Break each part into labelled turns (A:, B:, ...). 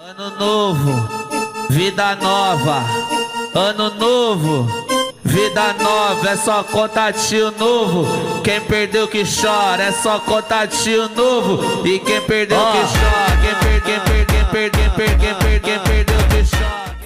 A: Ano novo, vida nova. Ano novo, vida nova. É só contatinho novo. Quem perdeu que chora, é só contatinho novo. E quem perdeu que chora, quem perdeu, quem perdeu, quem perdeu, quem perdeu, quem perdeu que chora.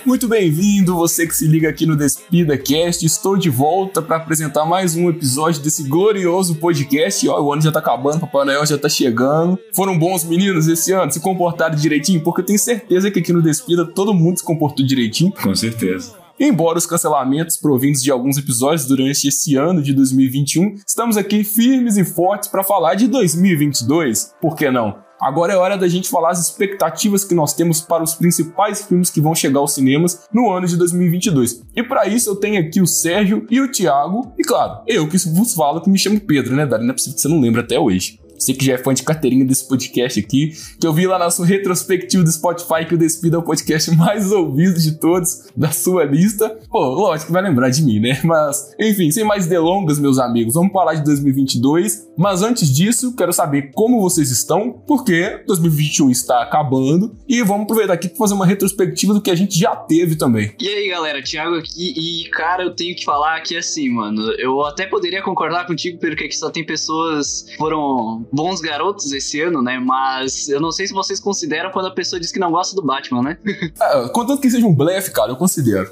B: Muito bem-vindo, você que se liga aqui no Despida Cast. Estou de volta para apresentar mais um episódio desse glorioso podcast. Ó, o ano já tá acabando, Papai Noel já tá chegando. Foram bons meninos esse ano? Se comportaram direitinho? Porque eu tenho certeza que aqui no Despida todo mundo se comportou direitinho.
C: Com certeza.
B: Embora os cancelamentos provindos de alguns episódios durante esse ano de 2021, estamos aqui firmes e fortes para falar de 2022. Por que não? Agora é hora da gente falar as expectativas que nós temos para os principais filmes que vão chegar aos cinemas no ano de 2022. E para isso eu tenho aqui o Sérgio e o Thiago, e claro, eu que vos falo que me chamo Pedro, né, Dari? Não é possível que você não lembre até hoje. Você que já é fã de carteirinha desse podcast aqui, que eu vi lá na sua retrospectiva do Spotify que o Despida é o podcast mais ouvido de todos da sua lista. Pô, lógico que vai lembrar de mim, né? Mas, enfim, sem mais delongas, meus amigos, vamos falar de 2022. Mas antes disso, quero saber como vocês estão, porque 2021 está acabando e vamos aproveitar aqui para fazer uma retrospectiva do que a gente já teve também.
D: E aí, galera, Thiago aqui. E, cara, eu tenho que falar que assim, mano, eu até poderia concordar contigo, porque aqui só tem pessoas que foram bons garotos esse ano, né? Mas eu não sei se vocês consideram quando a pessoa diz que não gosta do Batman, né?
B: Ah, contanto que seja um blefe, cara, eu considero.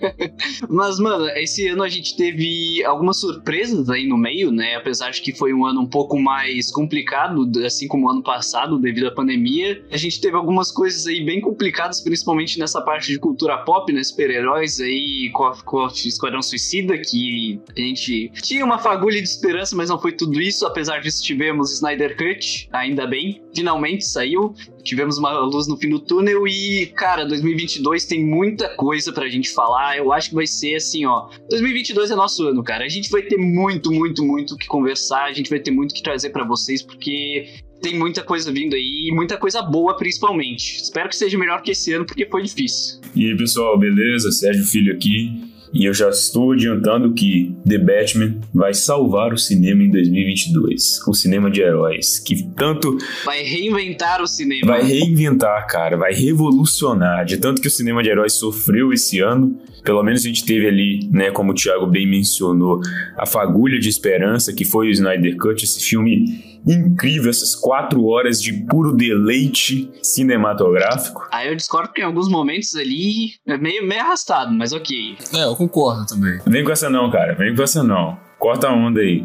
D: Mas, mano, esse ano a gente teve algumas surpresas aí no meio, né? Apesar de que foi um ano um pouco mais complicado, assim como o ano passado, devido à pandemia. A gente teve algumas coisas aí bem complicadas, principalmente nessa parte de cultura pop, né? Super-heróis aí, com, a, com a Esquadrão Suicida, que a gente tinha uma fagulha de esperança, mas não foi tudo isso. Apesar disso, tivemos Snyder Cut, ainda bem. Finalmente saiu. Tivemos uma luz no fim do túnel e, cara, 2022 tem muita coisa pra gente falar. Eu acho que vai ser assim, ó. 2022 é nosso ano, cara. A gente vai ter muito, muito, muito o que conversar. A gente vai ter muito o que trazer pra vocês, porque tem muita coisa vindo aí muita coisa boa, principalmente. Espero que seja melhor que esse ano, porque foi difícil.
C: E aí, pessoal, beleza? Sérgio Filho aqui. E eu já estou adiantando que The Batman vai salvar o cinema em 2022. O cinema de heróis, que tanto
D: Vai reinventar o cinema.
C: vai reinventar, cara, vai revolucionar. De tanto que o cinema de heróis sofreu esse ano, pelo menos a gente teve ali, né, como o Thiago bem mencionou, a fagulha de esperança que foi o Snyder Cut, esse filme incrível, essas quatro horas de puro deleite cinematográfico.
D: Aí eu discordo que em alguns momentos ali é meio, meio arrastado, mas ok.
B: É, eu concordo também.
C: Vem com essa não, cara. Vem com essa não. Corta a onda aí.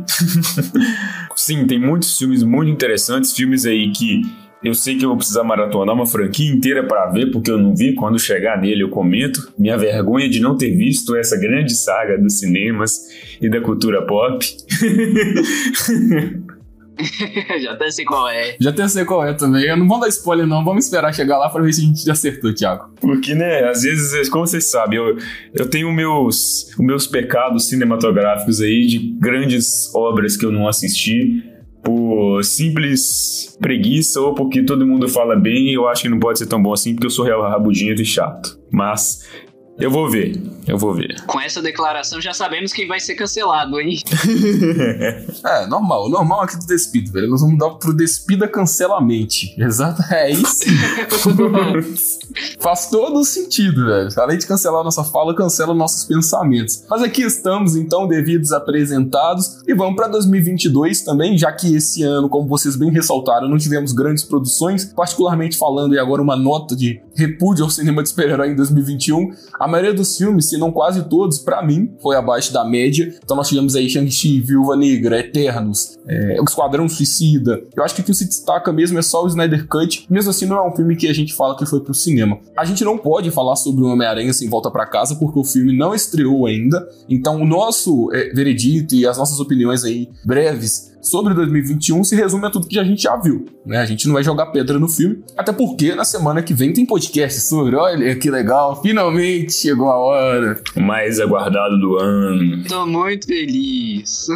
C: Sim, tem muitos filmes muito interessantes, filmes aí que eu sei que eu vou precisar maratonar uma franquia inteira para ver, porque eu não vi. Quando chegar nele, eu comento. Minha vergonha de não ter visto essa grande saga dos cinemas e da cultura pop.
D: Já até sei qual é.
B: Já até sei qual é também. Eu não vou dar spoiler, não. Vamos esperar chegar lá pra ver se a gente acertou, Thiago.
C: Porque, né, às vezes, como vocês sabem, eu, eu tenho meus, os meus pecados cinematográficos aí de grandes obras que eu não assisti por simples preguiça ou porque todo mundo fala bem eu acho que não pode ser tão bom assim porque eu sou real rabugento e chato. Mas eu vou ver, eu vou ver.
D: Com essa declaração já sabemos quem vai ser cancelado, hein?
B: É, normal. Normal aqui do Despida, velho. Nós vamos mudar pro Despida Cancelamente. Exato. É isso. Faz todo o sentido, velho. Além de cancelar nossa fala, cancela nossos pensamentos. Mas aqui estamos, então, devidos apresentados. E vamos pra 2022 também, já que esse ano, como vocês bem ressaltaram, não tivemos grandes produções. Particularmente falando, e agora uma nota de repúdio ao cinema de super-herói em 2021. A maioria dos filmes, se não quase todos, pra mim, foi abaixo da média. Então nós tivemos aí Shang-Chi, Viúva Negra, Eternos, é, o Esquadrão Suicida. Eu acho que o que se destaca mesmo é só o Snyder Cut. Mesmo assim, não é um filme que a gente fala que foi pro cinema. A gente não pode falar sobre o Homem-Aranha sem volta pra casa, porque o filme não estreou ainda. Então o nosso é, veredito e as nossas opiniões aí breves sobre 2021 se resume a tudo que a gente já viu, né? A gente não vai jogar pedra no filme, até porque na semana que vem tem podcast sobre. Olha que legal, finalmente chegou a hora.
C: O mais aguardado do ano.
D: Tô muito feliz.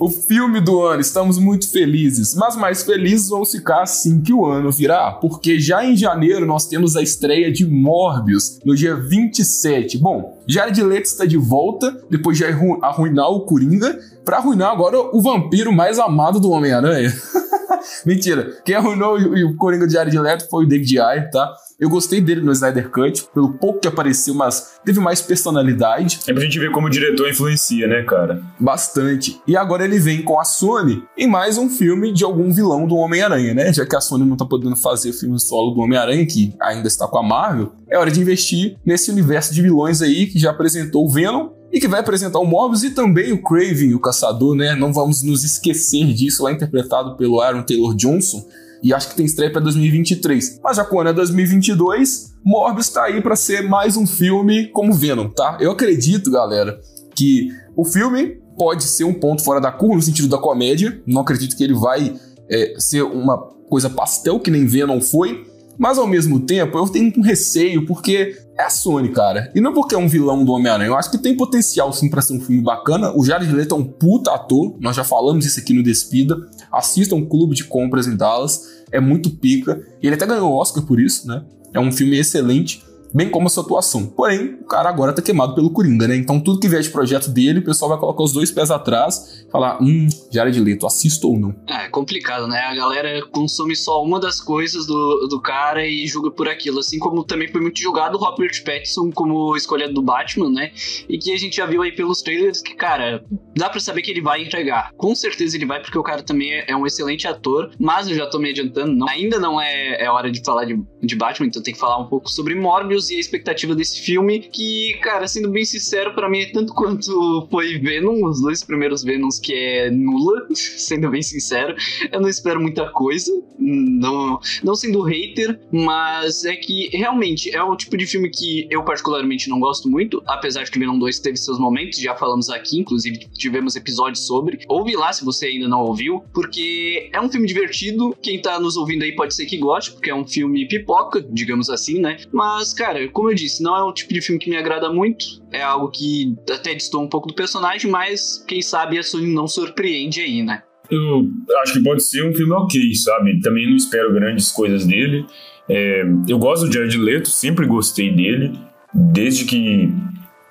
B: O filme do ano, estamos muito felizes, mas mais felizes vamos ficar assim que o ano virar, porque já em janeiro nós temos a estreia de Morbius no dia 27. Bom, Jared Leto está de volta depois de arru- arruinar o Coringa para arruinar agora o vampiro mais amado do Homem-Aranha. Mentira. Quem arruinou o, o Coringa de Leto foi o David Ayer, tá? Eu gostei dele no Snyder Cut, pelo pouco que apareceu, mas teve mais personalidade.
C: É pra gente ver como o diretor influencia, né, cara?
B: Bastante. E agora ele vem com a Sony em mais um filme de algum vilão do Homem-Aranha, né? Já que a Sony não tá podendo fazer filme solo do Homem-Aranha, que ainda está com a Marvel, é hora de investir nesse universo de vilões aí que já apresentou o Venom e que vai apresentar o Morbius e também o Craven, o Caçador, né? Não vamos nos esquecer disso, lá interpretado pelo Aaron Taylor Johnson e acho que tem estreia para 2023. Mas já quando é 2022, Morbius tá aí para ser mais um filme como Venom, tá? Eu acredito, galera, que o filme pode ser um ponto fora da curva no sentido da comédia. Não acredito que ele vai é, ser uma coisa pastel que nem Venom foi. Mas ao mesmo tempo, eu tenho um receio porque é a Sony, cara. E não porque é um vilão do Homem-Aranha. Eu acho que tem potencial sim para ser um filme bacana. O Jared Leto é um puta ator. Nós já falamos isso aqui no Despida. Assistam um Clube de Compras em Dallas. É muito pica. E ele até ganhou o Oscar por isso, né? É um filme excelente bem como a sua atuação. Porém, o cara agora tá queimado pelo Coringa, né? Então tudo que vier de projeto dele, o pessoal vai colocar os dois pés atrás e falar, hum, Jared Leto, assisto ou não.
D: É, complicado, né? A galera consome só uma das coisas do, do cara e julga por aquilo. Assim como também foi muito julgado o Robert Pattinson como escolha do Batman, né? E que a gente já viu aí pelos trailers que, cara, dá para saber que ele vai entregar. Com certeza ele vai, porque o cara também é, é um excelente ator, mas eu já tô me adiantando, não, ainda não é, é hora de falar de, de Batman, então tem que falar um pouco sobre Morbius e a expectativa desse filme, que, cara, sendo bem sincero, para mim é tanto quanto foi Venom, os dois primeiros Venoms, que é nula, sendo bem sincero. Eu não espero muita coisa, não, não sendo hater, mas é que realmente é o tipo de filme que eu particularmente não gosto muito, apesar de que Venom 2 teve seus momentos, já falamos aqui, inclusive tivemos episódios sobre. Ouve lá se você ainda não ouviu, porque é um filme divertido, quem tá nos ouvindo aí pode ser que goste, porque é um filme pipoca, digamos assim, né? Mas, cara, cara, como eu disse, não é um tipo de filme que me agrada muito. É algo que até distou um pouco do personagem, mas quem sabe a Sony não surpreende aí, né?
C: Eu acho que pode ser um filme ok, sabe? Também não espero grandes coisas dele. É, eu gosto do Jared Leto, sempre gostei dele, desde que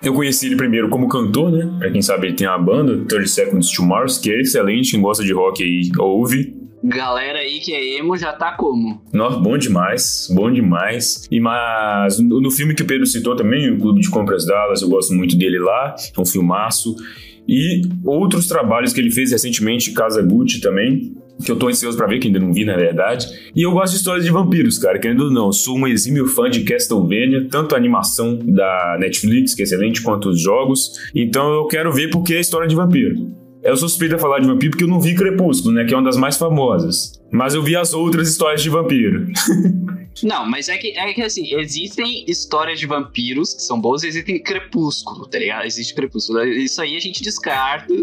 C: eu conheci ele primeiro como cantor, né? Pra quem sabe, ele tem a banda 30 Seconds to Mars, que é excelente, quem gosta de rock aí ouve.
D: Galera aí que é emo já tá como?
C: Nossa, bom demais, bom demais. E mas no, filme que o Pedro citou também, o Clube de Compras Dallas, eu gosto muito dele lá, é um filmaço. E outros trabalhos que ele fez recentemente, Casa Gucci também, que eu tô ansioso para ver, que ainda não vi na verdade. E eu gosto de histórias de vampiros, cara, querendo ou não. Sou um exímio fã de Castlevania, tanto a animação da Netflix, que é excelente, quanto os jogos. Então eu quero ver porque é história de vampiro. Eu suspeito a falar de vampiro porque eu não vi Crepúsculo, né? Que é uma das mais famosas. Mas eu vi as outras histórias de vampiro.
D: Não, mas é que, é que assim, existem histórias de vampiros que são boas e existem crepúsculo, tá ligado? Existe crepúsculo. Isso aí a gente descarta.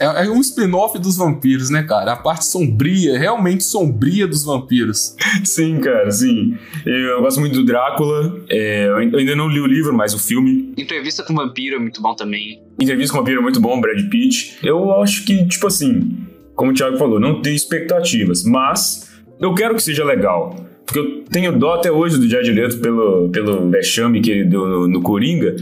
B: É, é um spin-off dos vampiros, né, cara? A parte sombria, realmente sombria dos vampiros.
C: Sim, cara, sim. Eu gosto muito do Drácula. É, eu ainda não li o livro, mas o filme.
D: Entrevista com o Vampiro é muito bom também.
C: Entrevista com o Vampiro é muito bom, Brad Pitt. Eu acho que, tipo assim, como o Thiago falou, não tenho expectativas, mas eu quero que seja legal. Porque eu tenho dó até hoje do Jared Leto pelo, pelo vexame que ele deu no, no Coringa.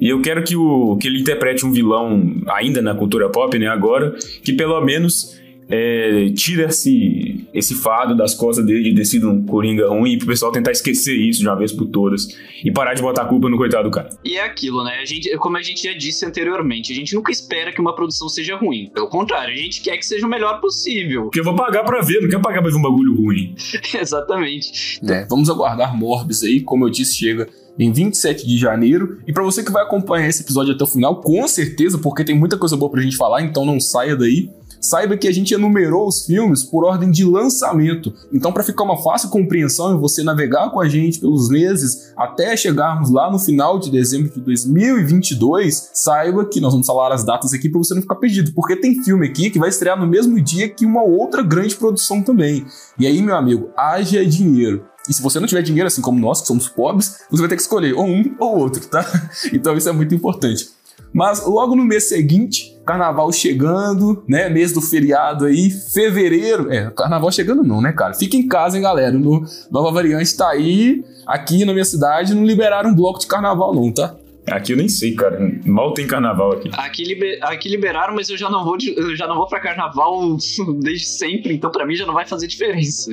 C: E eu quero que, o, que ele interprete um vilão ainda na cultura pop, né? Agora, que pelo menos é, tira esse, esse fado das costas dele de ter sido um Coringa ruim pro pessoal tentar esquecer isso de uma vez por todas e parar de botar a culpa no coitado do cara.
D: E é aquilo, né? A gente, como a gente já disse anteriormente, a gente nunca espera que uma produção seja ruim. Pelo contrário, a gente quer que seja o melhor possível.
C: Porque eu vou pagar pra ver, não quero pagar pra ver um bagulho ruim.
D: Exatamente.
B: É, vamos aguardar Morbius aí, como eu disse, chega em 27 de janeiro. E para você que vai acompanhar esse episódio até o final, com certeza, porque tem muita coisa boa pra gente falar, então não saia daí. Saiba que a gente enumerou os filmes por ordem de lançamento. Então, para ficar uma fácil compreensão e você navegar com a gente pelos meses até chegarmos lá no final de dezembro de 2022, saiba que nós vamos falar as datas aqui para você não ficar perdido, porque tem filme aqui que vai estrear no mesmo dia que uma outra grande produção também. E aí, meu amigo, haja dinheiro. E se você não tiver dinheiro, assim como nós, que somos pobres, você vai ter que escolher ou um ou outro, tá? Então isso é muito importante. Mas logo no mês seguinte, carnaval chegando, né? Mês do feriado aí, fevereiro. É, carnaval chegando não, né, cara? Fica em casa, hein, galera. No, Nova Variante tá aí. Aqui na minha cidade não liberaram um bloco de carnaval, não, tá?
C: Aqui eu nem sei, cara. Mal tem carnaval aqui.
D: Aqui, liber... aqui liberaram, mas eu já não vou de... eu já não vou para carnaval desde sempre, então para mim já não vai fazer diferença.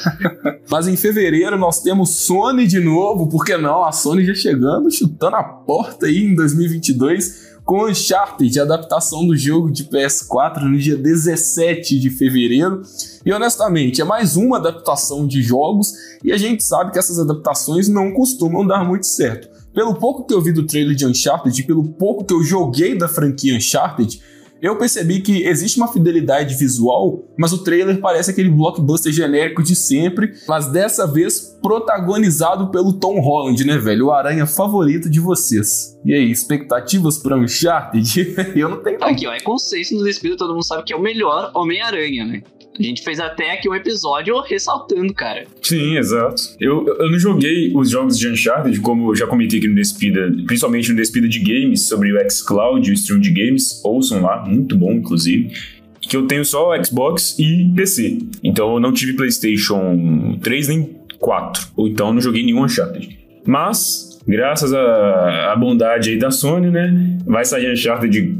B: mas em fevereiro nós temos Sony de novo, por que não? A Sony já chegando, chutando a porta aí em 2022 com Uncharted, adaptação do jogo de PS4 no dia 17 de fevereiro. E honestamente, é mais uma adaptação de jogos e a gente sabe que essas adaptações não costumam dar muito certo. Pelo pouco que eu vi do trailer de Uncharted, pelo pouco que eu joguei da franquia Uncharted, eu percebi que existe uma fidelidade visual, mas o trailer parece aquele blockbuster genérico de sempre, mas dessa vez protagonizado pelo Tom Holland, né, velho? O aranha favorito de vocês. E aí, expectativas para Uncharted? eu não tenho.
D: Aqui, ó, é consenso do Espírito, todo mundo sabe que é o melhor Homem-Aranha, né? A gente fez até aqui um episódio ressaltando, cara.
C: Sim, exato. Eu, eu não joguei os jogos de Uncharted, como eu já comentei aqui no Despida, principalmente no Despida de Games, sobre o xCloud o stream de games. Ouçam lá, muito bom, inclusive que eu tenho só Xbox e PC. Então eu não tive PlayStation 3 nem 4. Ou então não joguei nenhum Uncharted. Mas, graças à bondade aí da Sony, né? Vai sair Uncharted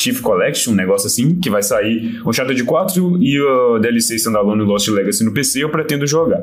C: Chief Collection, um negócio assim, que vai sair o Uncharted 4 e o DLC Standalone Lost Legacy no PC, eu pretendo jogar.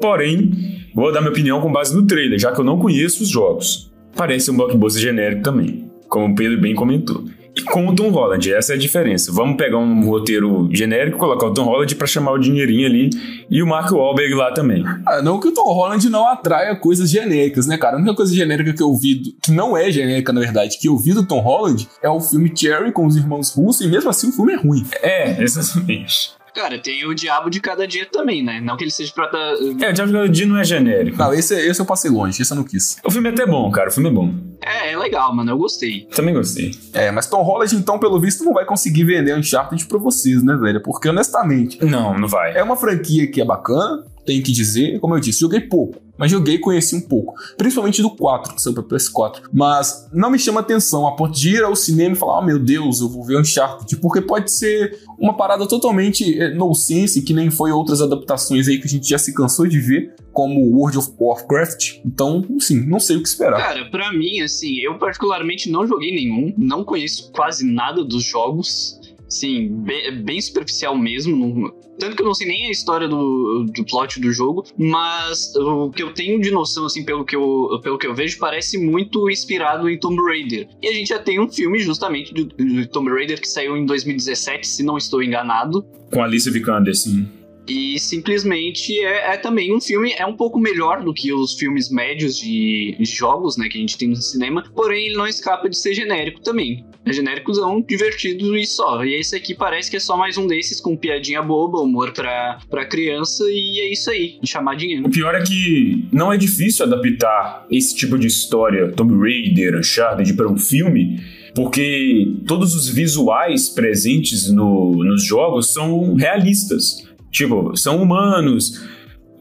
C: Porém, vou dar minha opinião com base no trailer, já que eu não conheço os jogos. Parece um blockbuster genérico também, como o Pedro bem comentou com o Tom Holland. Essa é a diferença. Vamos pegar um roteiro genérico, colocar o Tom Holland para chamar o dinheirinho ali e o Mark Wahlberg lá também.
B: Ah, não que o Tom Holland não atraia coisas genéricas, né, cara? A única coisa genérica que eu vi, que não é genérica na verdade, que eu vi do Tom Holland é o filme Cherry com os irmãos Russo e mesmo assim o filme é ruim.
C: É, exatamente.
D: Cara, tem o Diabo de Cada Dia também, né? Não que ele seja prota...
C: É, o Diabo de Cada Dia não é genérico.
B: Não, esse, esse eu passei longe, esse eu não quis.
C: O filme é até bom, cara, o filme é bom.
D: É, é legal, mano, eu gostei.
C: Também gostei.
B: É, mas Tom Holland, então, pelo visto, não vai conseguir vender Uncharted pra vocês, né, velho? Porque, honestamente...
C: Não, não vai.
B: É uma franquia que é bacana, tenho que dizer, como eu disse, joguei pouco, mas joguei e conheci um pouco, principalmente do 4, que saiu pra PS4. Mas não me chama atenção a ponto de ir ao cinema e falar: oh meu Deus, eu vou ver Uncharted, porque pode ser uma parada totalmente eh, nonsense, que nem foi outras adaptações aí que a gente já se cansou de ver, como World of Warcraft. Então, sim, não sei o que esperar.
D: Cara, pra mim, assim, eu particularmente não joguei nenhum, não conheço quase nada dos jogos. Sim, bem, bem superficial mesmo. Não, tanto que eu não sei nem a história do, do plot do jogo, mas o que eu tenho de noção, assim, pelo que eu, pelo que eu vejo, parece muito inspirado em Tomb Raider. E a gente já tem um filme justamente do, Tomb Raider que saiu em 2017, se não estou enganado.
C: Com Alice Vikander, sim.
D: E simplesmente é, é, também um filme, é um pouco melhor do que os filmes médios de, de, jogos, né, que a gente tem no cinema, porém ele não escapa de ser genérico também. É genéricozão, divertido e só. E esse aqui parece que é só mais um desses com piadinha boba, humor pra, pra criança, e é isso aí, chamadinha.
C: O pior é que não é difícil adaptar esse tipo de história, Tomb Raider, Uncharted, para um filme, porque todos os visuais presentes no, nos jogos são realistas. Tipo, são humanos,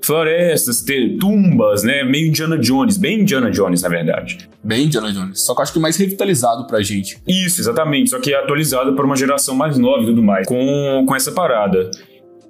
C: florestas, ter tumbas, né? Meio Indiana Jones, bem Indiana Jones, na verdade.
B: Bem Indiana Jones. Só que eu acho que mais revitalizado pra gente.
C: Isso, exatamente. Só que é atualizado para uma geração mais nova e tudo mais. Com, com essa parada.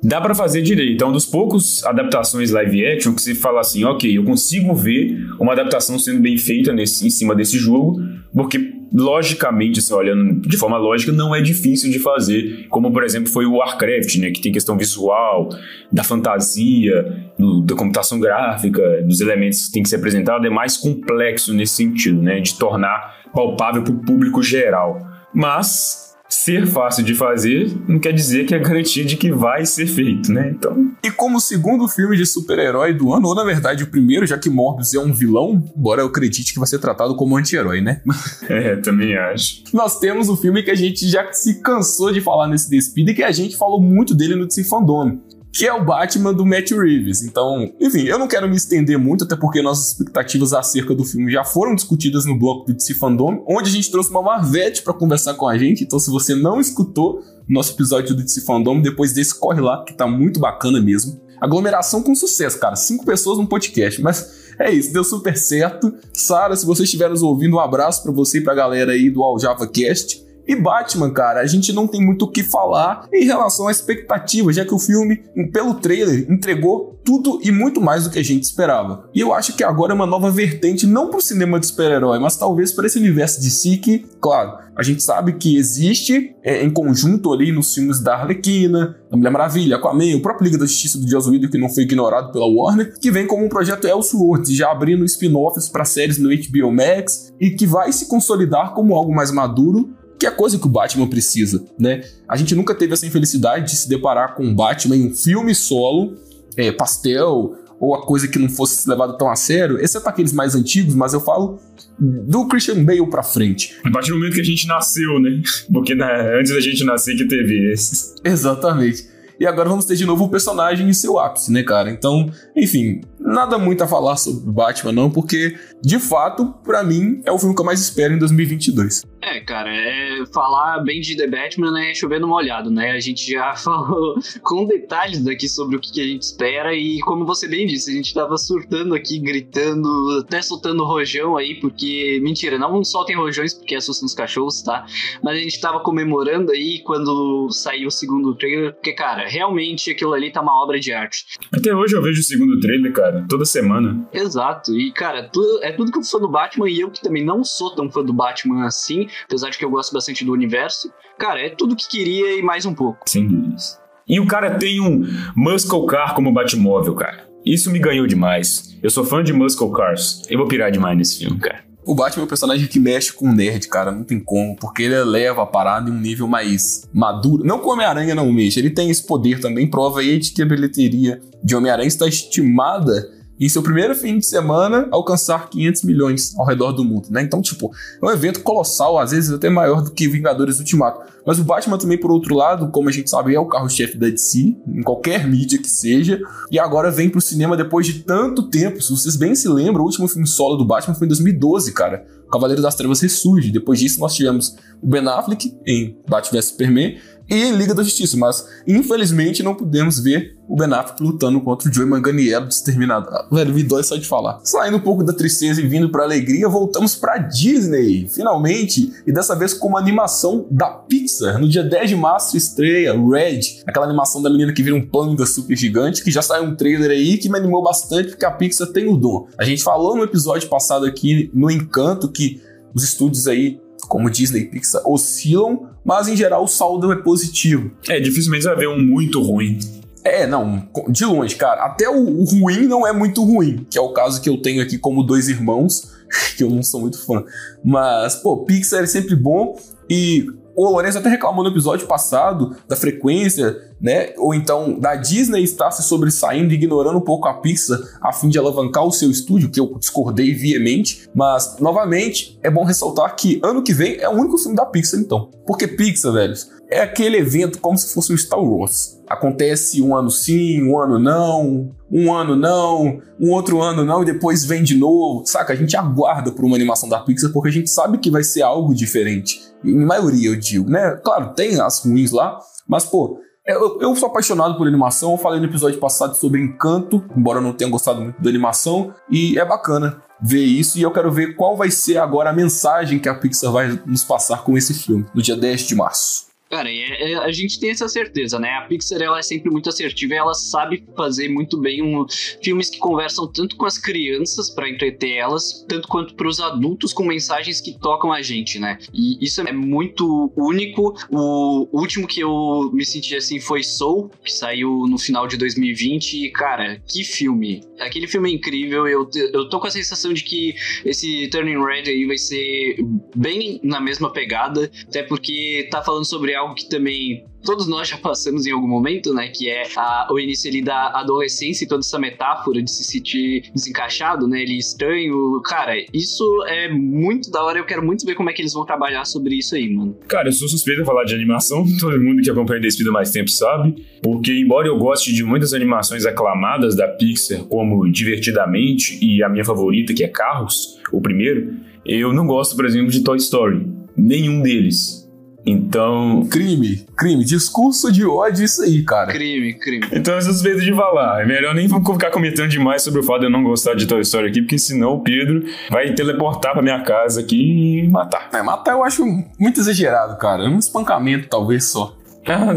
C: Dá para fazer direito. É um dos poucos adaptações live action que se fala assim, ok, eu consigo ver uma adaptação sendo bem feita nesse, em cima desse jogo, porque logicamente, assim, olhando de forma lógica, não é difícil de fazer, como por exemplo foi o Warcraft, né, que tem questão visual, da fantasia, do, da computação gráfica, dos elementos que tem que ser apresentado, é mais complexo nesse sentido, né, de tornar palpável para o público geral. Mas ser fácil de fazer não quer dizer que é garantia de que vai ser feito, né? Então.
B: E como segundo filme de super-herói do ano, ou na verdade o primeiro, já que Morbius é um vilão, embora eu acredite que vai ser tratado como anti-herói, né?
C: É, também acho.
B: Nós temos o filme que a gente já se cansou de falar nesse Despida e que a gente falou muito dele no DC Fandom, que é o Batman do Matt Reeves. Então, enfim, eu não quero me estender muito, até porque nossas expectativas acerca do filme já foram discutidas no bloco do DC Fandom, onde a gente trouxe uma Marvete para conversar com a gente. Então, se você não escutou nosso episódio do DC Fandom, depois desse corre lá, que tá muito bacana mesmo. Aglomeração com sucesso, cara. Cinco pessoas no podcast, mas é isso, deu super certo. Sara, se você estiver nos ouvindo, um abraço para você e pra galera aí do All Java Cast. E Batman, cara, a gente não tem muito o que falar em relação à expectativa, já que o filme, pelo trailer, entregou tudo e muito mais do que a gente esperava. E eu acho que agora é uma nova vertente, não pro cinema de super-herói, mas talvez para esse universo de si que, claro, a gente sabe que existe é, em conjunto ali nos filmes da Arlequina, da Mulher Maravilha, Aquaman, o próprio Liga da Justiça do Joss Whedon, que não foi ignorado pela Warner, que vem como um projeto Elseworlds, já abrindo spin-offs para séries no HBO Max e que vai se consolidar como algo mais maduro que é a coisa que o Batman precisa, né? A gente nunca teve essa infelicidade de se deparar com o Batman em um filme solo, é, pastel, ou a coisa que não fosse levada tão a sério, exceto aqueles mais antigos, mas eu falo do Christian Bale pra frente.
C: A partir do momento que a gente nasceu, né? Porque né, antes da gente nascer que teve esses.
B: Exatamente. E agora vamos ter de novo o personagem em seu ápice, né, cara? Então, enfim, nada muito a falar sobre Batman, não, porque, de fato, para mim, é o filme que eu mais espero em 2022.
D: É, cara, é, falar bem de The Batman é chover no molhado, né? A gente já falou com detalhes daqui sobre o que, a gente espera e, como você bem disse, a gente tava surtando aqui, gritando, até soltando rojão aí, porque, mentira, não soltem rojões porque assustam os cachorros, tá? Mas a gente tava comemorando aí quando saiu o segundo trailer, porque, cara, realmente aquilo ali tá uma obra de arte.
C: Até hoje eu vejo o segundo trailer, cara, toda semana.
D: Exato, e, cara, tudo, é tudo que eu sou do Batman e eu que também não sou tão fã do Batman assim, apesar de que eu gosto bastante do universo. Cara, é tudo que queria e mais um pouco.
C: Sem dúvidas. E o cara tem um Muscle Car como Batmóvel, cara. Isso me ganhou demais. Eu sou fã de Muscle Cars. Eu vou pirar demais nesse filme, cara.
B: O Batman é um personagem que mexe com o nerd, cara, não tem como, porque ele leva a parada em um nível mais maduro. Não que o Homem-Aranha não mexe, ele tem esse poder também, prova aí de que a bilheteria de Homem-Aranha está estimada em seu primeiro fim de semana alcançar 500 milhões ao redor do mundo, né? Então, tipo, é um evento colossal, às vezes até maior do que Vingadores Ultimato. Mas o Batman também, por outro lado, como a gente sabe, é o carro-chefe da DC, em qualquer mídia que seja, e agora vem pro cinema depois de tanto tempo. Se vocês bem se lembram, o último filme solo do Batman foi em 2012, cara. Cavaleiro das Trevas ressurge. Depois disso, nós tivemos o Ben Affleck em Batman vs Superman e Liga da Justiça, mas infelizmente não pudemos ver o Ben Affleck lutando contra o Joey Manganiello, exterminado. Ah, velho, me dói só de falar. Saindo um pouco da tristeza e vindo pra alegria, voltamos pra Disney, finalmente, e dessa vez com uma animação da Pixar. No dia 10 de março estreia Red, aquela animação da menina que vira um panda super gigante, que já saiu um trailer aí que me animou bastante, porque a Pixar tem o dom. A gente falou no episódio passado aqui, no Encanto, que os estúdios aí como Disney e Pixar oscilam, mas em geral o saldo é positivo.
C: É, dificilmente vai ver um muito ruim.
B: É, não, de longe, cara. Até o, o, ruim não é muito ruim, que é o caso que eu tenho aqui como dois irmãos, que eu não sou muito fã. Mas, pô, Pixar é sempre bom e o Lourenço até reclamou no episódio passado da frequência, né? Ou então da Disney estar se sobressaindo, ignorando um pouco a Pixar a fim de alavancar o seu estúdio, que eu discordei viamente. Mas, novamente, é bom ressaltar que ano que vem é o único filme da Pixar, então. Porque Pixar, velhos, é aquele evento como se fosse um Star Wars. Acontece um ano sim, um ano não, um ano não, um outro ano não, e depois vem de novo. Saca? A gente aguarda por uma animação da Pixar porque a gente sabe que vai ser algo diferente. Em maioria, eu digo, né? Claro, tem as ruins lá, mas, pô, eu, eu, sou apaixonado por animação. Eu falei no episódio passado sobre Encanto, embora eu não tenha gostado muito da animação, e é bacana ver isso. E eu quero ver qual vai ser agora a mensagem que a Pixar vai nos passar com esse filme, no dia 10 de março.
D: Cara, é, é, a gente tem essa certeza, né? A Pixar ela é sempre muito assertiva e ela sabe fazer muito bem um, filmes que conversam tanto com as crianças para entreter elas, tanto quanto para os adultos com mensagens que tocam a gente, né? E isso é muito único. O último que eu me senti assim foi Soul, que saiu no final de 2020 e, cara, que filme! Aquele filme é incrível. Eu, eu tô com a sensação de que esse Turning Red aí vai ser bem na mesma pegada, até porque tá falando sobre algo que também todos nós já passamos em algum momento, né? Que é a, o início ali da adolescência e toda essa metáfora de se sentir desencaixado, né? Ele estranho. Cara, isso é muito da hora. Eu quero muito ver como é que eles vão trabalhar sobre isso aí, mano.
C: Cara, eu sou suspeito a falar de animação. Todo mundo que acompanha há mais tempo sabe. Porque, embora eu goste de muitas animações aclamadas da Pixar, como Divertidamente e a minha favorita, que é Carros, o primeiro, eu não gosto, por exemplo, de Toy Story. Nenhum deles. Então.
B: Crime, crime, discurso de ódio, isso aí, cara.
D: Crime, crime.
C: Então eu suspeito de falar. É melhor nem ficar comentando demais sobre o fato de eu não gostar de Toy Story aqui, porque senão o Pedro vai teleportar pra minha casa aqui e matar.
B: É, matar eu acho muito exagerado, cara. Um espancamento, talvez só.
C: Ah.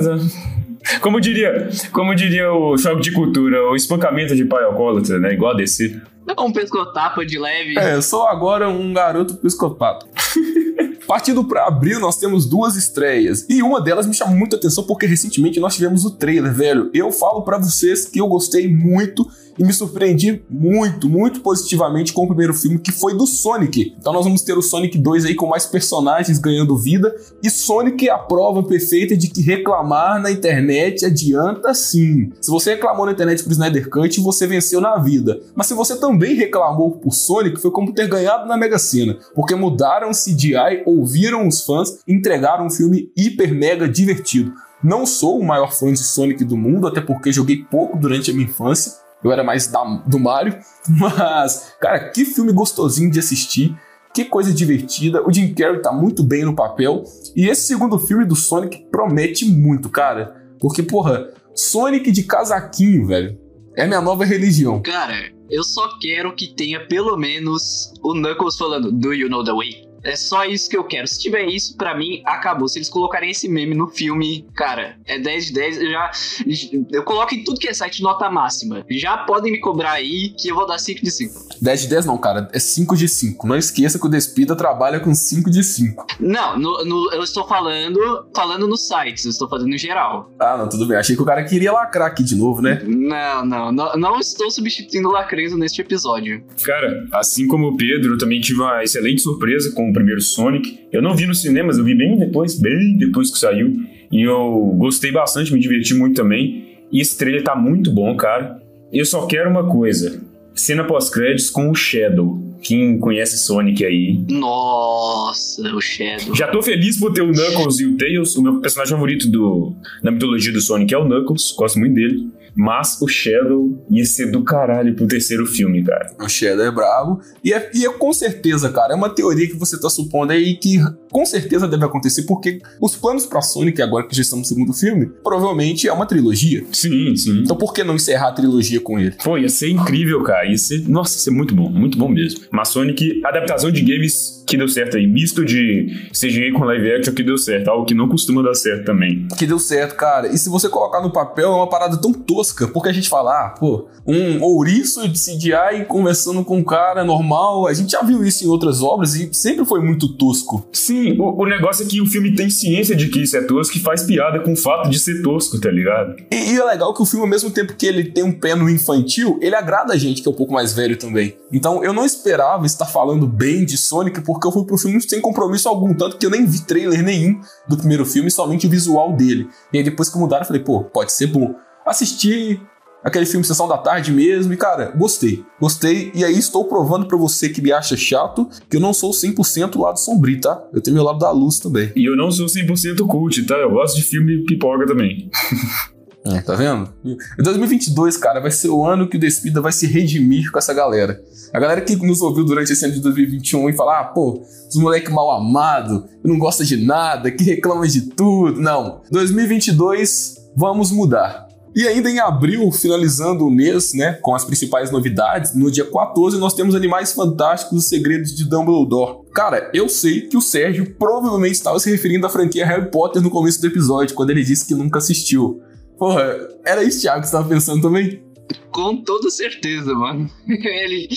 C: Como diria, como diria o choque de cultura, o espancamento de pai alcoólatra, né? Igual a DC.
D: Um pescotapa de leve.
B: É, eu sou agora um garoto psicopata. Partindo para abril, nós temos duas estreias. E uma delas me chamou muita atenção porque recentemente nós tivemos o trailer, velho. Eu falo para vocês que eu gostei muito e me surpreendi muito, muito positivamente com o primeiro filme, que foi do Sonic. Então nós vamos ter o Sonic 2 aí com mais personagens ganhando vida. E Sonic é a prova perfeita de que reclamar na internet adianta sim. Se você reclamou na internet pro Snyder Cut, você venceu na vida. Mas se você também reclamou por Sonic, foi como ter ganhado na Mega Sena. Porque mudaram CGI, ouviram os fãs, entregaram um filme hiper mega divertido. Não sou o maior fã de Sonic do mundo, até porque joguei pouco durante a minha infância, eu era mais da, do Mario. Mas, cara, que filme gostosinho de assistir. Que coisa divertida. O Jim Carrey tá muito bem no papel. E esse segundo filme do Sonic promete muito, cara. Porque, porra, Sonic de casaquinho, velho. É minha nova religião.
D: Cara, eu só quero que tenha pelo menos o Knuckles falando Do you know the way? É só isso que eu quero. Se tiver isso, para mim, acabou. Se eles colocarem esse meme no filme, cara, é 10 de 10. Eu já. Eu coloco em tudo que é site nota máxima. Já podem me cobrar aí que eu vou dar 5 de 5.
B: 10 de 10 não, cara. É 5 de 5. Não esqueça que o Despida trabalha com 5 de 5.
D: Não, no, no, eu estou falando falando nos sites. Eu estou fazendo em geral.
B: Ah, não, tudo bem. Achei que o cara queria lacrar aqui de novo, né?
D: Não, não. Não, não estou substituindo o lacrezo neste episódio.
C: Cara, assim como o Pedro, eu também tive uma excelente surpresa com o primeiro Sonic. Eu não vi nos cinemas, eu vi bem depois, bem depois que saiu. E eu gostei bastante, me diverti muito também. E esse trailer tá muito bom, cara. Eu só quero uma coisa: cena pós-créditos com o Shadow. Quem conhece Sonic aí.
D: Nossa, o Shadow.
C: Já tô feliz por ter o Knuckles e o Tails. O meu personagem favorito do, na mitologia do Sonic é o Knuckles, gosto muito dele. Mas o Shadow ia ser do caralho pro terceiro filme, cara.
B: O Shadow é brabo. E é, e é com certeza, cara, é uma teoria que você tá supondo aí que com certeza deve acontecer, porque os planos pra Sonic, agora que já estamos no segundo filme, provavelmente é uma trilogia.
C: Sim, sim.
B: Então por que não encerrar a trilogia com ele?
C: Pô, ia ser incrível, cara. Ia ser. Nossa, ia ser muito bom, muito bom mesmo. Mas Sonic, adaptação de games que deu certo aí. Misto de CGI com live action que deu certo. Algo que não costuma dar certo também.
B: Que deu certo, cara. E se você colocar no papel, é uma parada tão tosca. Porque a gente fala, ah, pô, um ouriço de CGI conversando com um cara normal. A gente já viu isso em outras obras e sempre foi muito tosco.
C: Sim, o, o negócio é que o filme tem ciência de que isso é tosco e faz piada com o fato de ser tosco, tá ligado?
B: E, e é legal que o filme, ao mesmo tempo que ele tem um pé no infantil, ele agrada a gente que é um pouco mais velho também. Então eu não esperava estar falando bem de Sonic porque eu fui pro filme sem compromisso algum, tanto que eu nem vi trailer nenhum do primeiro filme, somente o visual dele. E aí depois que mudaram, eu falei, pô, pode ser bom. Assisti aquele filme Sessão da Tarde mesmo, e cara, gostei. Gostei, e aí estou provando para você que me acha chato que eu não sou 100% lado sombrio, tá? Eu tenho meu lado da luz também.
C: E eu não sou 100% cult, tá? Eu gosto de filme pipoca também.
B: É, tá vendo? Em 2022, cara, vai ser o ano que o Despida vai se redimir com essa galera. A galera que nos ouviu durante esse ano de 2021 e falar, ah, pô, os moleque mal amado, que não gosta de nada, que reclama de tudo. Não. 2022, vamos mudar. E ainda em abril, finalizando o mês, né, com as principais novidades, no dia 14 nós temos Animais Fantásticos e Segredos de Dumbledore. Cara, eu sei que o Sérgio provavelmente estava se referindo à franquia Harry Potter no começo do episódio, quando ele disse que nunca assistiu. Porra, era isso, Thiago, que você tava pensando também?
D: Com toda certeza, mano. Ele.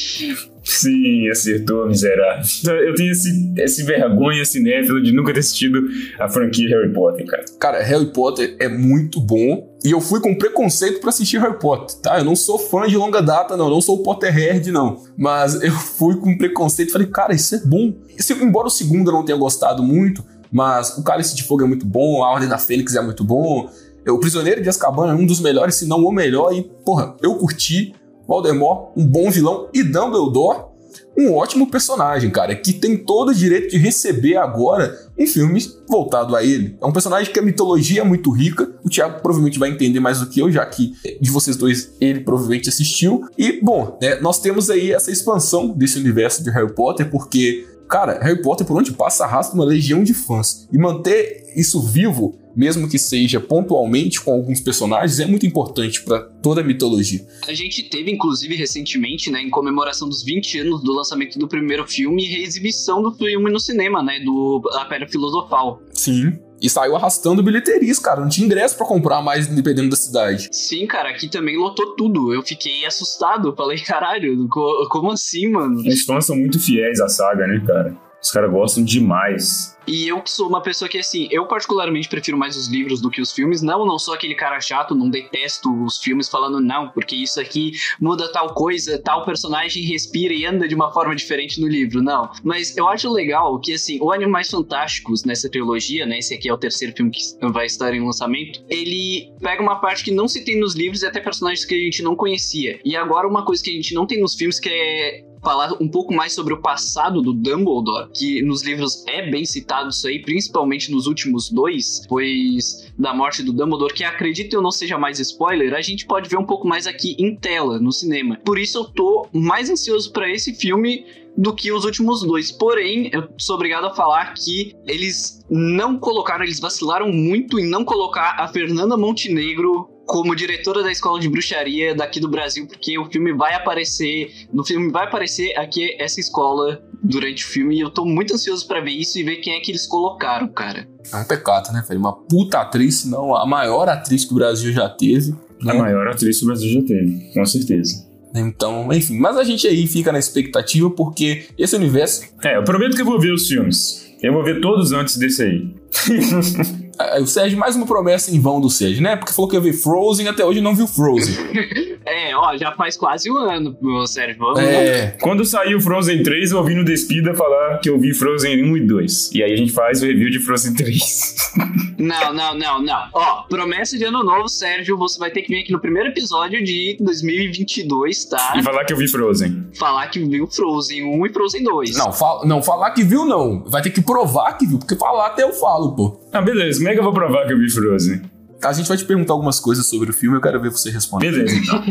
C: Sim, acertou, miserável. Eu tenho esse, esse vergonha cinéfilo de nunca ter assistido a franquia Harry Potter, cara.
B: Cara, Harry Potter é muito bom. E eu fui com preconceito para assistir Harry Potter, tá? Eu não sou fã de longa data, não. Eu não sou o Potterhead, não. Mas eu fui com preconceito e falei, cara, isso é bom. Esse, embora o segundo eu não tenha gostado muito, mas o Cálice de Fogo é muito bom, a Ordem da Fênix é muito bom. O Prisioneiro de Azkaban é um dos melhores, se não o melhor, e, porra, eu curti. Voldemort, um bom vilão, e Dumbledore, um ótimo personagem, cara, que tem todo o direito de receber agora um filme voltado a ele. É um personagem que a mitologia é muito rica, o Thiago provavelmente vai entender mais do que eu, já que de vocês dois ele provavelmente assistiu. E, bom, né, nós temos aí essa expansão desse universo de Harry Potter, porque cara, Harry Potter, por onde passa, arrasta uma legião de fãs. E manter isso vivo, mesmo que seja pontualmente com alguns personagens, é muito importante para toda a mitologia.
D: A gente teve, inclusive, recentemente, né, em comemoração dos 20 anos do lançamento do primeiro filme, reexibição do filme no cinema, né, do A Pedra Filosofal.
B: Sim. E saiu arrastando bilheterias, cara. Não tinha ingresso para comprar mais, dependendo da cidade.
D: Sim, cara, aqui também lotou tudo. Eu fiquei assustado. Falei, caralho, como assim, mano?
C: Os fãs são muito fiéis à saga, né, cara? Os caras gostam demais.
D: E eu que sou uma pessoa que, assim, eu particularmente prefiro mais os livros do que os filmes. Não, não sou aquele cara chato, não detesto os filmes falando, não, porque isso aqui muda tal coisa, tal personagem respira e anda de uma forma diferente no livro. Não. Mas eu acho legal que, assim, o Animais Fantásticos nessa trilogia, né? Esse aqui é o terceiro filme que vai estar em lançamento. Ele pega uma parte que não se tem nos livros e até personagens que a gente não conhecia. E agora, uma coisa que a gente não tem nos filmes que é falar um pouco mais sobre o passado do Dumbledore, que nos livros é bem citado isso aí, principalmente nos últimos dois, pois da morte do Dumbledore, que acredito eu não seja mais spoiler, a gente pode ver um pouco mais aqui em tela, no cinema. Por isso eu tô mais ansioso para esse filme do que os últimos dois. Porém, eu sou obrigado a falar que eles não colocaram, eles vacilaram muito em não colocar a Fernanda Montenegro como diretora da escola de bruxaria daqui do Brasil, porque o filme vai aparecer, no filme vai aparecer aqui essa escola durante o filme e eu tô muito ansioso para ver isso e ver quem é que eles colocaram, cara.
B: É um pecado, né, velho? Uma puta atriz, se não a maior atriz que o Brasil já teve.
C: Né? A maior atriz que o Brasil já teve, com certeza.
B: Então, enfim, mas a gente aí fica na expectativa porque esse universo.
C: É, eu prometo que eu vou ver os filmes. Eu vou ver todos antes desse aí.
B: o Sérgio, mais uma promessa em vão do Sérgio, né? Porque falou que ia ver Frozen até hoje não viu Frozen.
D: é, ó, já faz quase um ano, meu Sérgio. Vamos
C: é. Quando saiu Frozen 3, eu ouvi no Despida falar que eu vi Frozen 1 e 2. E aí a gente faz o review de Frozen 3.
D: não, não, não, não. Ó, promessa de ano novo, Sérgio, você vai ter que vir aqui no primeiro episódio de 2022, tá?
C: E falar que eu vi Frozen.
D: Falar que viu Frozen 1 e Frozen 2.
B: Não, fal não falar que viu não. Vai ter que provar que viu, porque falar até eu falo, pô.
C: Ah, beleza. Como é que eu vou provar que eu vi Frozen?
B: A gente vai te perguntar algumas coisas sobre o filme, eu quero ver você responder.
C: Beleza, então.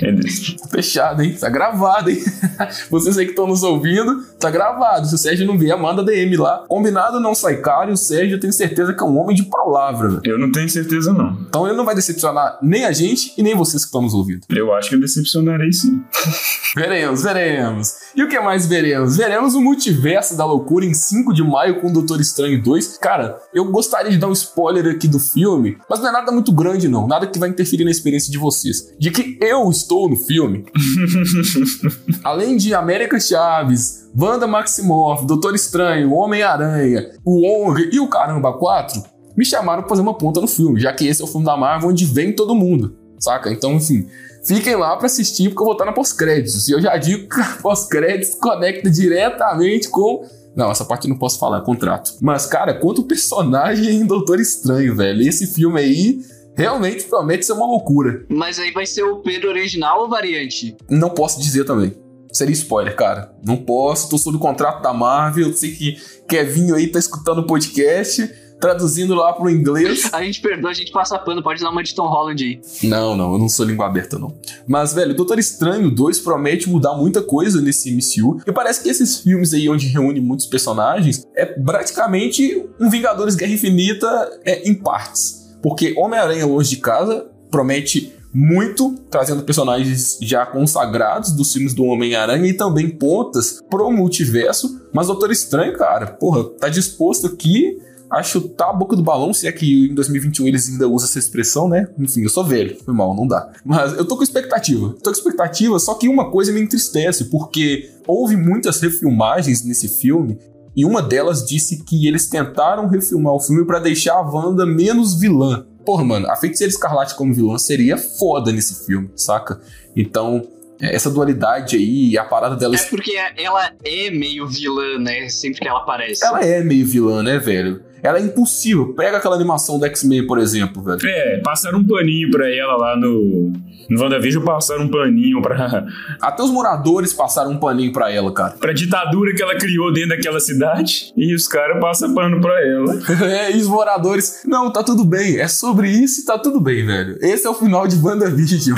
C: Beleza.
B: Fechado, hein? Tá gravado, hein? Vocês aí que estão nos ouvindo, tá gravado. Se o Sérgio não vier, manda DM lá. Combinado não sai caro e o Sérgio eu tenho certeza que é um homem de palavra. Véio.
C: Eu não tenho certeza, não.
B: Então ele não vai decepcionar nem a gente e nem vocês que estão nos ouvindo.
C: Eu acho que eu decepcionarei sim.
B: veremos, veremos. E o que mais veremos? Veremos o multiverso da loucura em 5 de maio com o Doutor Estranho 2. Cara, eu gostaria de dar um spoiler aqui do filme, mas não é nada muito grande, não. Nada que vai interferir na experiência de vocês. De que eu estou no filme. além de América Chaves, Wanda Maximoff, Doutor Estranho, Homem-Aranha, o Wong e o Caramba 4, me chamaram pra fazer uma ponta no filme, já que esse é o filme da Marvel onde vem todo mundo, saca? Então, enfim, fiquem lá para assistir porque eu vou estar na pós-créditos. E eu já digo que a pós-créditos conecta diretamente com não, essa parte não posso falar, é contrato. Mas, cara, quanto personagem em Doutor Estranho, velho. Esse filme aí realmente promete ser uma loucura.
D: Mas aí vai ser o Pedro original ou variante?
B: Não posso dizer também. Seria spoiler, cara. Não posso, tô sob o contrato da Marvel. Eu sei que Kevinho aí tá escutando o podcast traduzindo lá pro inglês.
D: A gente perdoa, a gente passa pano, pode dar uma de Tom Holland aí.
B: Não, não, eu não sou língua aberta, não. Mas, velho, Doutor Estranho 2 promete mudar muita coisa nesse MCU. E parece que esses filmes aí, onde reúne muitos personagens, é praticamente um Vingadores Guerra Infinita é, em partes. Porque Homem-Aranha Longe de Casa promete muito, trazendo personagens já consagrados dos filmes do Homem-Aranha e também pontas pro multiverso. Mas Doutor Estranho, cara, porra, tá disposto aqui a chutar a boca do balão, se é que em 2021 eles ainda usam essa expressão, né? Enfim, eu sou velho, foi mal, não dá. Mas eu tô com expectativa. Tô com expectativa, só que uma coisa me entristece, porque houve muitas refilmagens nesse filme e uma delas disse que eles tentaram refilmar o filme para deixar a Wanda menos vilã. Porra, mano, a Feiticeira Escarlate como vilã seria foda nesse filme, saca? Então, é, essa dualidade aí, a parada dela.
D: É porque ela é meio vilã, né? Sempre que ela aparece.
B: Ela é meio vilã, né, velho? Ela é impossível. Pega aquela animação do X-Men, por exemplo, velho.
C: É, passaram um paninho pra ela lá no. No WandaVision passaram um paninho pra.
B: Até os moradores passaram um paninho pra ela, cara.
C: pra ditadura que ela criou dentro daquela cidade. E os caras passam pano pra ela.
B: é, e os moradores. Não, tá tudo bem. É sobre isso e tá tudo bem, velho. Esse é o final de WandaVision.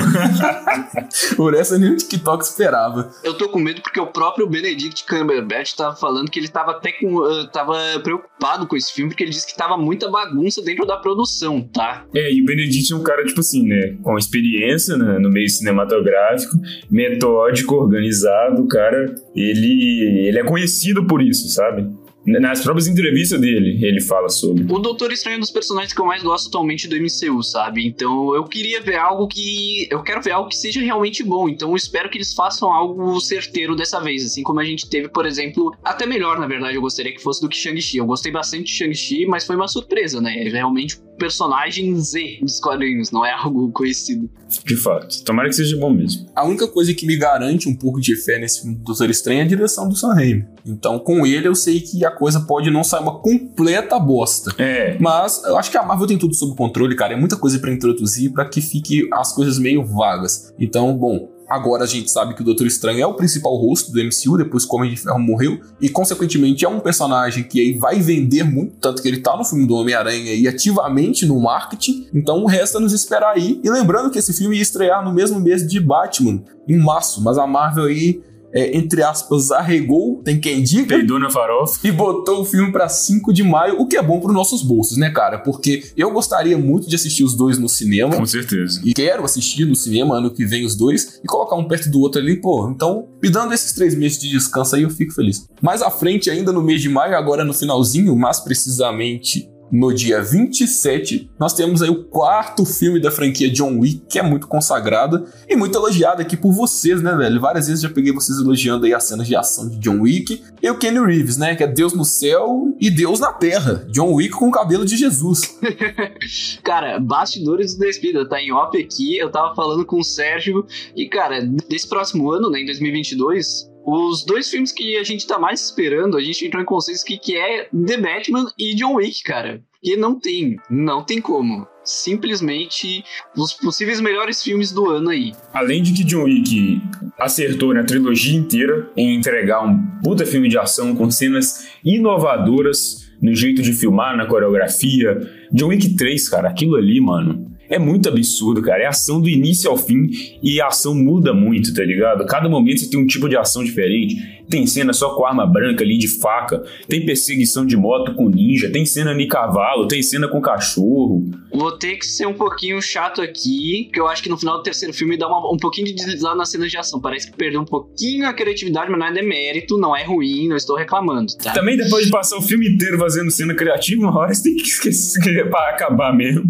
B: por essa nem o TikTok esperava.
D: Eu tô com medo porque o próprio Benedict Cumberbatch tava falando que ele tava até com. Uh, tava preocupado com esse filme, porque ele disse que tava muita bagunça dentro da produção, tá?
C: É, e o Benedict é um cara, tipo assim, né? Com experiência né, no meio cinematográfico, metódico, organizado, cara, ele, ele é conhecido por isso, sabe? Nas próprias entrevistas dele, ele fala sobre.
D: O Doutor Estranho é um dos personagens que eu mais gosto atualmente do MCU, sabe? Então eu queria ver algo que. Eu quero ver algo que seja realmente bom. Então eu espero que eles façam algo certeiro dessa vez. Assim como a gente teve, por exemplo, até melhor, na verdade, eu gostaria que fosse do que Shang-Chi. Eu gostei bastante de Shang-Chi, mas foi uma surpresa, né? Realmente personagem Z dos quadrinhos, não é algo conhecido.
C: De fato. Tomara que seja bom mesmo.
B: A única coisa que me garante um pouco de fé nesse filme do Doutor Estranho é a direção do Sam Raimi. Então, com ele, eu sei que a coisa pode não sair uma completa bosta.
C: É.
B: Mas eu acho que a Marvel tem tudo sob controle, cara. É muita coisa pra introduzir pra que fique as coisas meio vagas. Então, bom, Agora a gente sabe que o Doutor Estranho é o principal rosto do MCU, depois que o Homem de Ferro morreu, e consequentemente é um personagem que aí vai vender muito, tanto que ele tá no filme do Homem-Aranha e ativamente no marketing, então resta nos esperar aí. E lembrando que esse filme ia estrear no mesmo mês de Batman, em março, mas a Marvel aí é, entre aspas, arregou, tem quem diga.
C: Peidou na farofa.
B: E botou o filme para 5 de maio, o que é bom para nossos bolsos, né, cara? Porque eu gostaria muito de assistir os dois no cinema.
C: Com certeza.
B: E quero assistir no cinema ano que vem os dois e colocar um perto do outro ali, pô. Então, me dando esses três meses de descanso aí, eu fico feliz. Mais à frente, ainda no mês de maio, agora no finalzinho, mais precisamente no dia 27, nós temos aí o quarto filme da franquia John Wick, que é muito consagrada e muito elogiada aqui por vocês, né, velho? Várias vezes já peguei vocês elogiando aí as cenas de ação de John Wick. E o Kenny Reeves, né, que é Deus no céu e Deus na terra. John Wick com o cabelo de Jesus.
D: cara, bastidores do Despida, tá em off aqui, eu tava falando com o Sérgio e, cara, desse próximo ano, né, em 2022, os dois filmes que a gente tá mais esperando, a gente entrou em consenso que, que é The Batman e John Wick, cara. E não tem, não tem como. Simplesmente os possíveis melhores filmes do ano aí.
C: Além de que John Wick acertou na trilogia inteira em entregar um puta filme de ação com cenas inovadoras no jeito de filmar, na coreografia. John Wick 3, cara, aquilo ali, mano, é muito absurdo, cara. É ação do início ao fim e a ação muda muito, tá ligado? Cada momento você tem um tipo de ação diferente. Tem cena só com arma branca ali de faca, tem perseguição de moto com ninja, tem cena de cavalo, tem cena com cachorro.
D: Vou ter que ser um pouquinho chato aqui, que eu acho que no final do terceiro filme dá uma, um pouquinho de deslizado nas cenas de ação. Parece que perdeu um pouquinho a criatividade, mas não é demérito, não é ruim, não estou reclamando, tá?
C: Também depois de passar o filme inteiro fazendo cena criativa, uma hora você tem que esquecer pra acabar mesmo.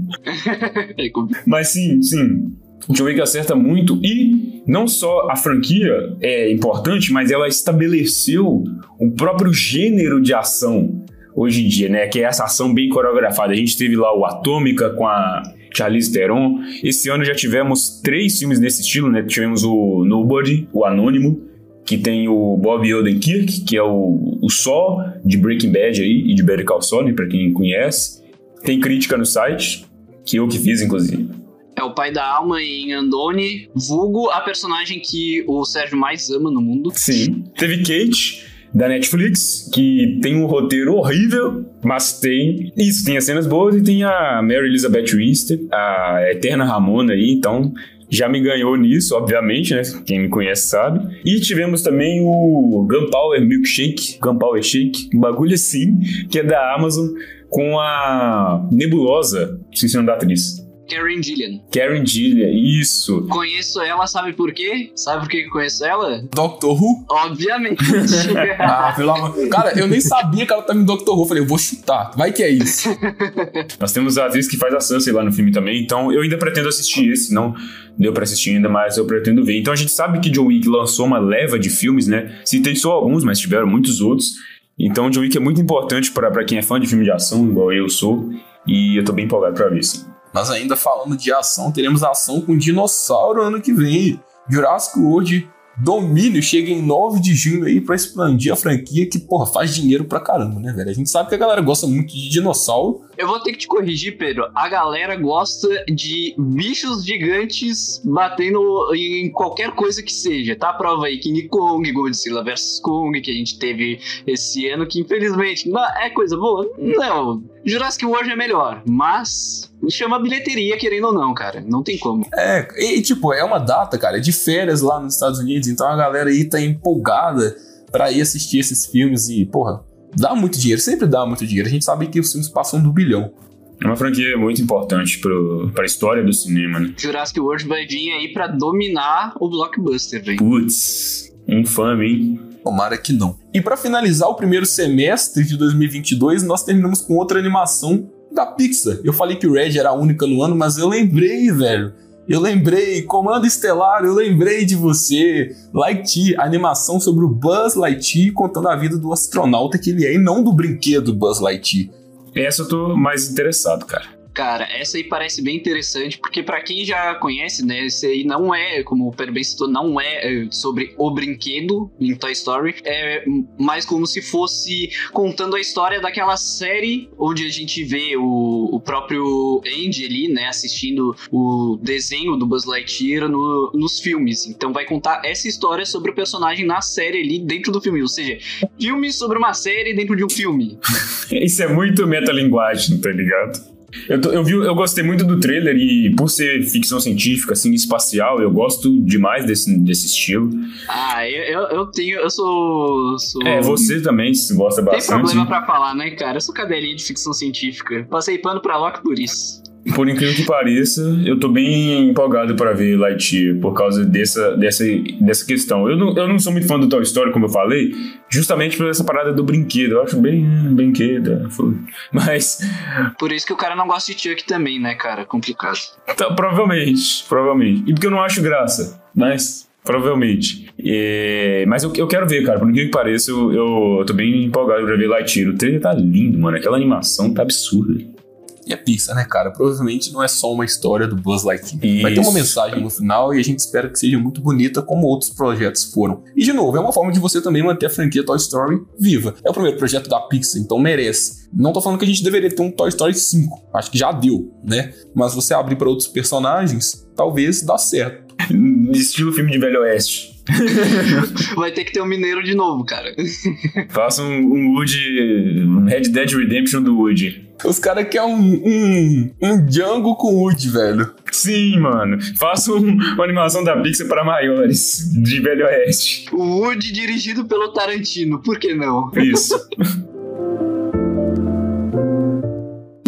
C: mas sim, sim. John Wick acerta muito e não só a franquia é importante, mas ela estabeleceu o próprio gênero de ação hoje em dia, né? Que é essa ação bem coreografada. A gente teve lá o Atômica com a Charlize Theron. Esse ano já tivemos três filmes nesse estilo, né? Tivemos o Nobody, o Anônimo, que tem o Bob Odenkirk, que é o, o Sol de Breaking Bad aí e de Better Call Saul, né? Pra quem conhece. Tem crítica no site, que eu que fiz, inclusive.
D: É o pai da alma em Andoni, vulgo a personagem que o Sérgio mais ama no mundo.
C: Sim. Teve Kate, da Netflix, que tem um roteiro horrível, mas tem isso, tem as cenas boas e tem a Mary Elizabeth Winstead, a eterna Ramona aí, então já me ganhou nisso, obviamente, né? Quem me conhece sabe. E tivemos também o Gunpowder Milkshake, Gunpowder Shake, um bagulho assim, que é da Amazon, com a Nebulosa, nome da atriz.
D: Karen Gillian.
C: Karen Gillian, isso.
D: Conheço ela, sabe por quê? Sabe por que eu conheço ela?
B: Doctor Who?
D: Obviamente.
B: ah, pelo amor. Cara, eu nem sabia que ela tava em Doctor Who. Falei, eu vou chutar. Vai que é isso.
C: Nós temos a atriz que faz a Sansa lá no filme também, então eu ainda pretendo assistir esse, não deu pra assistir ainda, mas eu pretendo ver. Então a gente sabe que John Wick lançou uma leva de filmes, né? Citei só alguns, mas tiveram muitos outros. Então John Wick é muito importante para quem é fã de filme de ação, igual eu sou, e eu tô bem empolgado pra ver, sim.
B: Mas ainda falando de ação, teremos ação com dinossauro ano que vem. Jurassic World Domínio chega em 9 de junho aí pra expandir a franquia que, porra, faz dinheiro pra caramba, né, velho? A gente sabe que a galera gosta muito de dinossauro.
D: Eu vou ter que te corrigir, Pedro. A galera gosta de bichos gigantes batendo em qualquer coisa que seja. Tá a prova aí King Kong, Godzilla vs Kong, que a gente teve esse ano, que infelizmente é coisa boa. Não, Jurassic World é melhor, mas chama bilheteria, querendo ou não, cara. Não tem como.
B: É, e tipo, é uma data, cara, é de férias lá nos Estados Unidos, então a galera aí tá empolgada pra ir assistir esses filmes e, porra, dá muito dinheiro, sempre dá muito dinheiro. A gente sabe que os filmes passam do bilhão.
C: É uma franquia muito importante pro, pra história do cinema, né?
D: Jurassic World vai vir aí pra dominar o blockbuster, velho.
C: Putz, infame, hein?
B: Tomara que não. E pra finalizar o primeiro semestre de 2022, nós terminamos com outra animação da Pixar. Eu falei que o Red era a única no ano, mas eu lembrei, velho. Eu lembrei, Comando Estelar, eu lembrei de você. Lightyear, animação sobre o Buzz Lightyear contando a vida do astronauta que ele é e não do brinquedo Buzz Lightyear.
C: Essa eu tô mais interessado, cara.
D: Cara, essa aí parece bem interessante, porque para quem já conhece, né, esse aí não é, como o Pedro bem citou, não é, é sobre o brinquedo em Toy Story, é mais como se fosse contando a história daquela série onde a gente vê o, o próprio Andy ali, né, assistindo o desenho do Buzz Lightyear no, nos filmes. Então vai contar essa história sobre o personagem na série ali dentro do filme, ou seja, filme sobre uma série dentro de um filme.
C: Isso é muito metalinguagem, tá ligado? Eu, tô, eu, vi, eu gostei muito do trailer e por ser ficção científica, assim, espacial, eu gosto demais desse, desse estilo.
D: Ah, eu, eu tenho, eu sou, sou...
C: É, você também gosta bastante.
D: Tem problema pra falar, né, cara? Eu sou cadelinha de ficção científica. Passei pano pra Loki por isso.
C: Por incrível que pareça, eu tô bem empolgado para ver Lightyear por causa dessa, dessa, dessa questão. Eu não, eu não sou muito fã do Toy Story, como eu falei, justamente por essa parada do brinquedo. Eu acho bem brinquedo. É, Mas.
D: Por isso que o cara não gosta de Chuck também, né, cara? Complicado.
C: Então, provavelmente, provavelmente. E porque eu não acho graça, mas. Provavelmente. É, mas eu, eu quero ver, cara. Por incrível que pareça, eu, eu, eu tô bem empolgado pra ver Lightyear. O trailer tá lindo, mano. Aquela animação tá absurda.
B: E a Pixar, né, cara? Provavelmente não é só uma história do Buzz Lightyear. Isso. Vai ter uma mensagem no final e a gente espera que seja muito bonita, como outros projetos foram. E, de novo, é uma forma de você também manter a franquia Toy Story viva. É o primeiro projeto da Pixar, então merece. Não tô falando que a gente deveria ter um Toy Story 5. Acho que já deu, né? Mas você abrir para outros personagens, talvez dá certo.
C: Estilo filme de Velho Oeste.
D: Vai ter que ter um mineiro de novo, cara.
C: Faça um, um Woody. Um Red Dead Redemption do Woody.
B: Os caras querem um, um, um Django com Woody, velho.
C: Sim, mano. Faça um, uma animação da Pixar para maiores, de Velho Oeste.
D: O Woody dirigido pelo Tarantino, por que não?
C: Isso.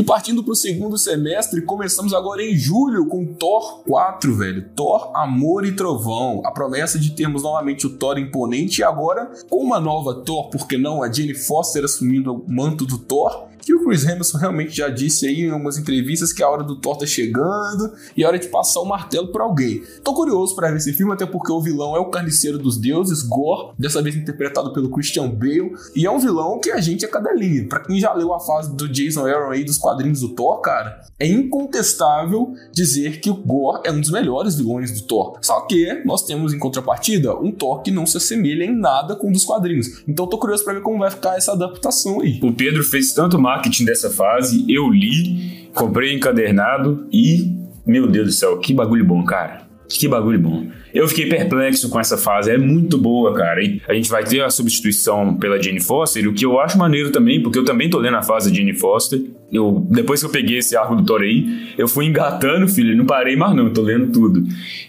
B: E partindo pro segundo semestre, começamos agora em julho com Thor 4, velho. Thor, Amor e Trovão. A promessa de termos novamente o Thor imponente e agora com uma nova Thor, por que não? A Jane Foster assumindo o manto do Thor que o Chris Hemsworth realmente já disse aí em algumas entrevistas que a hora do Thor tá chegando e a hora de passar o martelo para alguém. Tô curioso para ver esse filme, até porque o vilão é o carniceiro dos deuses, Gore, dessa vez interpretado pelo Christian Bale, e é um vilão que a gente é cadelinha. Para quem já leu a fase do Jason Aaron aí dos quadrinhos do Thor, cara, é incontestável dizer que o Gore é um dos melhores vilões do Thor. Só que nós temos em contrapartida um Thor que não se assemelha em nada com um dos quadrinhos. Então tô curioso para ver como vai ficar essa adaptação aí.
C: O Pedro fez tanto marketing dessa fase, eu li, comprei encadernado e, meu Deus do céu, que bagulho bom, cara. Que bagulho bom. Eu fiquei perplexo com essa fase, é muito boa, cara. E a gente vai ter a substituição pela Jane Foster, o que eu acho maneiro também, porque eu também tô lendo a fase da Jane Foster. Eu, depois que eu peguei esse arco do Thor aí, eu fui engatando, filho, não parei mais não, eu tô lendo tudo.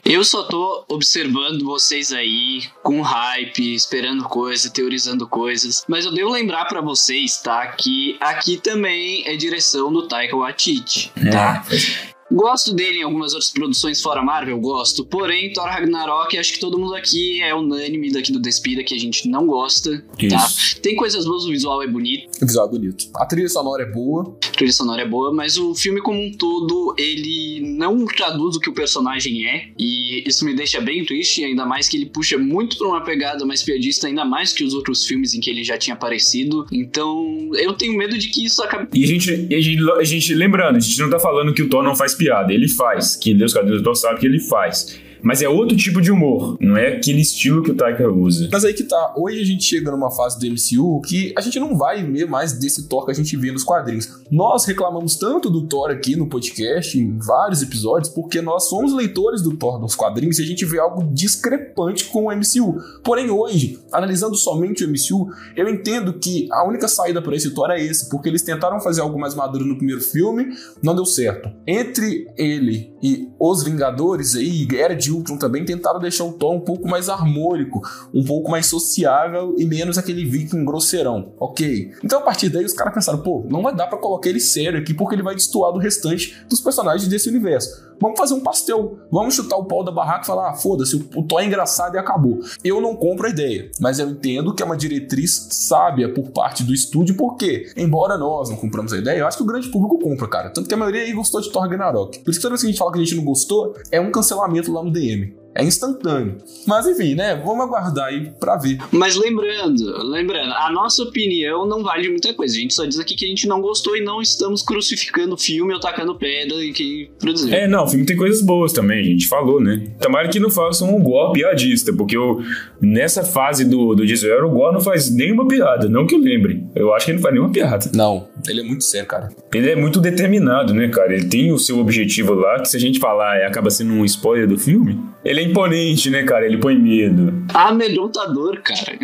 D: Eu só tô observando vocês aí com hype, esperando coisas, teorizando coisas, mas eu devo lembrar para vocês, tá, que aqui também é direção do Taika Waititi, tá? É. Gosto dele em algumas outras produções fora Marvel, gosto. Porém, Thor Ragnarok, acho que todo mundo aqui é unânime daqui do Despida que a gente não gosta, tá? Isso. tá? Tem coisas boas, o visual é bonito.
B: O visual é bonito. A trilha sonora é boa.
D: A trilha sonora é boa, mas o filme como um todo, ele não traduz o que o personagem é. E isso me deixa bem triste, ainda mais que ele puxa muito pra uma pegada mais piadista, ainda mais que os outros filmes em que ele já tinha aparecido. Então, eu tenho medo de que isso acabe.
C: E a gente, a gente, a gente lembrando, a gente não tá falando que o Thor não faz piada, ele faz. Quem Deus do Thor sabe que ele faz. Mas é outro tipo de humor, não é aquele estilo que o Taika usa.
B: Mas aí que tá, hoje a gente chega numa fase do MCU que a gente não vai ver mais desse Thor que a gente vê nos quadrinhos. Nós reclamamos tanto do Thor aqui no podcast, em vários episódios, porque nós somos leitores do Thor nos quadrinhos e a gente vê algo discrepante com o MCU. Porém, hoje, analisando somente o MCU, eu entendo que a única saída para esse Thor é esse, porque eles tentaram fazer algo mais maduro no primeiro filme, não deu certo. Entre ele e os Vingadores aí, Era de Também, tentaram deixar o Thor um pouco mais harmônico, um pouco mais sociável e menos aquele viking grosseirão, ok? Então a partir daí os caras pensaram, pô, não vai dar para colocar ele sério aqui porque ele vai destoar do restante dos personagens desse universo. Vamos fazer um pastel, vamos chutar o pau da barraca e falar, ah, foda-se, o Thor é engraçado e acabou. Eu não compro a ideia, mas eu entendo que é uma diretriz sábia por parte do estúdio, porque, embora nós não compramos a ideia, eu acho que o grande público compra, cara. Tanto que a maioria aí gostou de Thor Ragnarok. Por isso que toda vez que a gente fala que a gente não gostou, é um cancelamento lá no DM. É instantâneo. Mas enfim, né? Vamos aguardar aí pra ver.
D: Mas lembrando, lembrando, a nossa opinião não vale muita coisa. A gente só diz aqui que a gente não gostou e não estamos crucificando o filme ou tacando pedra e que produziu.
C: É, não, o filme tem coisas boas também, a gente falou, né? Tomara que não façam um golpe piadista, porque eu, nessa fase do, do Disney, o Gore não faz nenhuma piada, não que eu lembre. Eu acho que ele não faz nenhuma piada.
B: Não, ele é muito sério, cara.
C: Ele é muito determinado, né, cara? Ele tem o seu objetivo lá, que se a gente falar e acaba sendo um spoiler do filme, ele é imponente, né, cara? Ele põe medo.
D: Amedrontador, cara.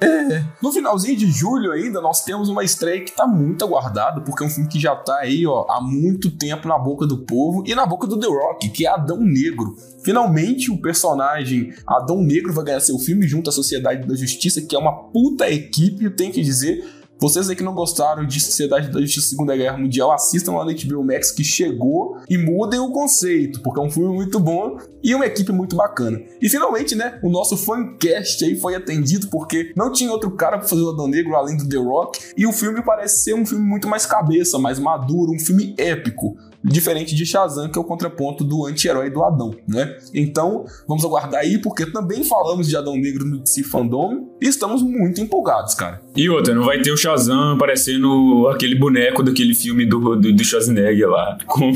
B: é. No finalzinho de julho ainda, nós temos uma estreia que tá muito aguardada, porque é um filme que já tá aí, ó, há muito tempo na boca do povo e na boca do The Rock, que é Adão Negro. Finalmente, o personagem Adão Negro vai ganhar seu filme junto à Sociedade da Justiça, que é uma puta equipe, tem que dizer. Vocês aí que não gostaram de Sociedade da Justiça Segunda Guerra Mundial, assistam lá no HBO Max que chegou e mudem o conceito, porque é um filme muito bom e uma equipe muito bacana. E finalmente, né, o nosso fancast aí foi atendido porque não tinha outro cara para fazer o Adão Negro além do The Rock, e o filme parece ser um filme muito mais cabeça, mais maduro, um filme épico diferente de Shazam, que é o contraponto do anti-herói do Adão, né? Então, vamos aguardar aí, porque também falamos de Adão Negro no DC Fandom e estamos muito empolgados, cara.
C: E outra, não vai ter o Shazam parecendo aquele boneco daquele filme do, do, do Schwarzenegger lá, com,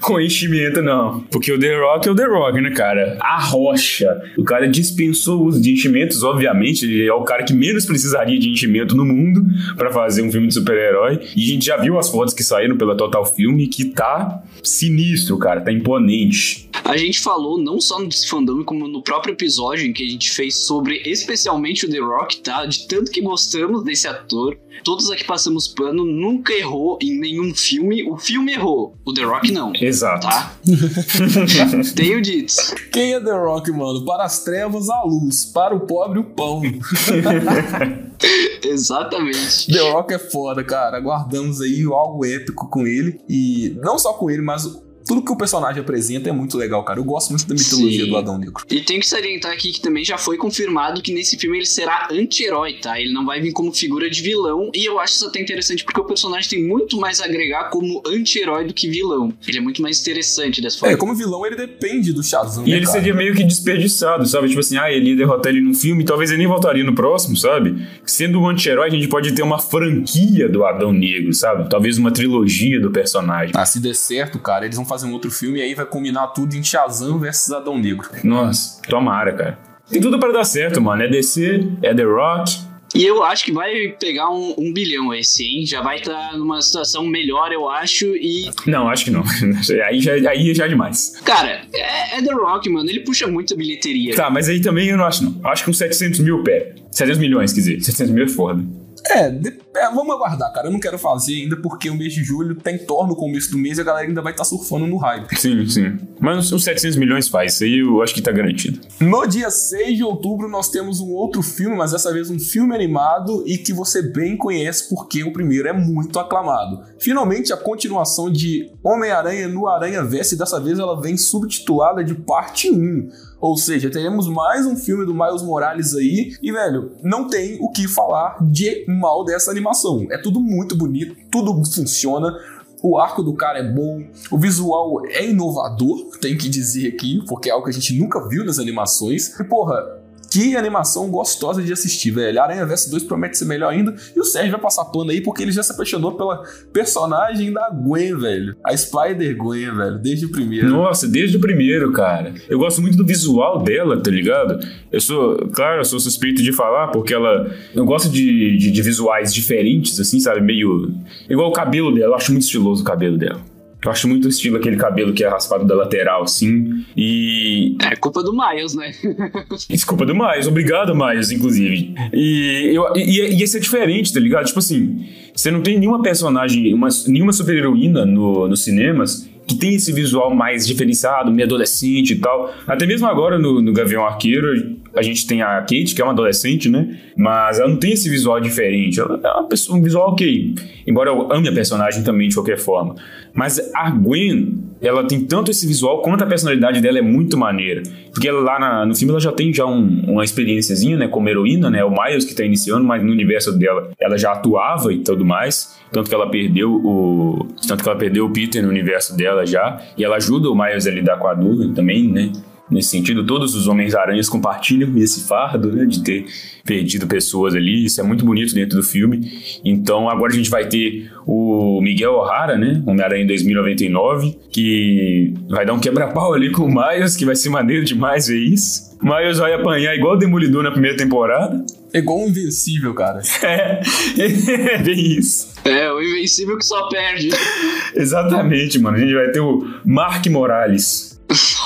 C: com enchimento, não. Porque o The Rock é o The Rock, né, cara? A rocha. O cara dispensou o uso de enchimentos, obviamente, ele é o cara que menos precisaria de enchimento no mundo para fazer um filme de super-herói. E a gente já viu as fotos que saíram pela Total Filme que tá sinistro, cara, tá imponente.
D: A gente falou não só no Fandom, como no próprio episódio em que a gente fez sobre especialmente o The Rock, tá? De tanto que gostamos desse ator. Todos aqui passamos pano, nunca errou em nenhum filme. O filme errou, o The Rock não.
C: Exato.
D: Tá? Tenho dito.
B: Quem é The Rock, mano? Para as trevas, a luz. Para o pobre, o pão.
D: Exatamente.
B: The Rock é foda, cara. Aguardamos aí algo épico com ele. E não só com ele, mas tudo que o personagem apresenta é muito legal, cara. Eu gosto muito da mitologia Sim. do Adão Negro.
D: E tem que salientar aqui que também já foi confirmado que nesse filme ele será anti-herói, tá? Ele não vai vir como figura de vilão. E eu acho isso até interessante porque o personagem tem muito mais a agregar como anti-herói do que vilão. Ele é muito mais interessante dessa forma.
B: É, como vilão ele depende do Shazam.
C: E
B: né,
C: ele
B: cara?
C: seria meio que desperdiçado, sabe? Tipo assim, ah, ele ia derrotar ele no filme, talvez ele nem voltaria no próximo, sabe? Sendo um anti-herói, a gente pode ter uma franquia do Adão Negro, sabe? Talvez uma trilogia do personagem.
B: Ah, se der certo, cara, eles vão fazer um outro filme e aí vai combinar tudo em Shazam versus Adão Negro.
C: Nossa, tomara, cara. Tem tudo para dar certo, mano. É DC, é The Rock.
D: E eu acho que vai pegar um, um bilhão esse, hein? Já vai estar tá numa situação melhor, eu acho, e...
C: Não, acho que não. aí, já, aí já é demais.
D: Cara, é, é, The Rock, mano. Ele puxa muita bilheteria.
C: Tá, mas aí também eu não acho, não. Acho que uns 700 mil pé. 700 milhões, quer dizer. 700 mil é foda.
B: É, é, vamos aguardar, cara. Eu não quero fazer ainda porque o mês de julho tem torno no começo do mês e a galera ainda vai estar tá surfando no hype.
C: Sim, sim. Mas uns 700 milhões faz, isso aí eu acho que tá garantido.
B: No dia 6 de outubro nós temos um outro filme, mas dessa vez um filme animado e que você bem conhece porque o primeiro é muito aclamado. Finalmente a continuação de Homem-Aranha no Aranha Verso e dessa vez ela vem subtitulada de parte 1. Ou seja, teremos mais um filme do Miles Morales aí. E, velho, não tem o que falar de mal dessa animação. É tudo muito bonito, tudo funciona. O arco do cara é bom, o visual é inovador, tem que dizer aqui, porque é algo que a gente nunca viu nas animações. E, porra, Que animação gostosa de assistir, velho. Aranha Verso 2 promete ser melhor ainda. E o Sérgio vai passar pano aí porque ele já se apaixonou pela personagem da Gwen, velho. A Spider-Gwen, velho, desde o primeiro.
C: Nossa, desde o primeiro, cara. Eu gosto muito do visual dela, tá ligado? Eu sou, claro, eu sou suspeito de falar porque ela. Eu gosto de, de, de visuais diferentes, assim, sabe? Meio. Igual o cabelo dela, eu acho muito estiloso o cabelo dela. Eu acho muito estilo aquele cabelo que é raspado da lateral, assim. E.
D: É culpa do Miles, né?
C: Desculpa do Miles, obrigado, Miles, inclusive. E, eu, e, e esse é diferente, tá ligado? Tipo assim, você não tem nenhuma personagem, uma, nenhuma super-heroína no, nos cinemas que tem esse visual mais diferenciado, meio adolescente e tal. Até mesmo agora no, no Gavião Arqueiro, a gente tem a Kate, que é uma adolescente, né? Mas ela não tem esse visual diferente. Ela é uma pessoa, um visual ok. Embora eu ame a personagem também de qualquer forma. Mas a Gwen, ela tem tanto esse visual quanto a personalidade dela é muito maneira. Porque ela, lá na, no filme ela já tem já um, uma experiênciazinha, né? Como heroína, né? O Miles que tá iniciando, mas no universo dela ela já atuava e tudo mais. Tanto que ela perdeu o. Tanto que ela perdeu o Peter no universo dela já. E ela ajuda o Miles a lidar com a Dugan também, né? Nesse sentido, todos os Homens-Aranhas compartilham esse fardo, né? De ter perdido pessoas ali. Isso é muito bonito dentro do filme. Então, agora a gente vai ter o Miguel O'Hara, né? Homem-Aranha 2099, que vai dar um quebra-pau ali com o Miles, que vai ser maneiro demais ver isso. O Miles vai apanhar igual o Demolidor na primeira temporada.
B: É igual um invencível, cara.
C: É, bem isso.
D: É, o Invencível que só perde.
C: Exatamente, mano. A gente vai ter o Mark Morales.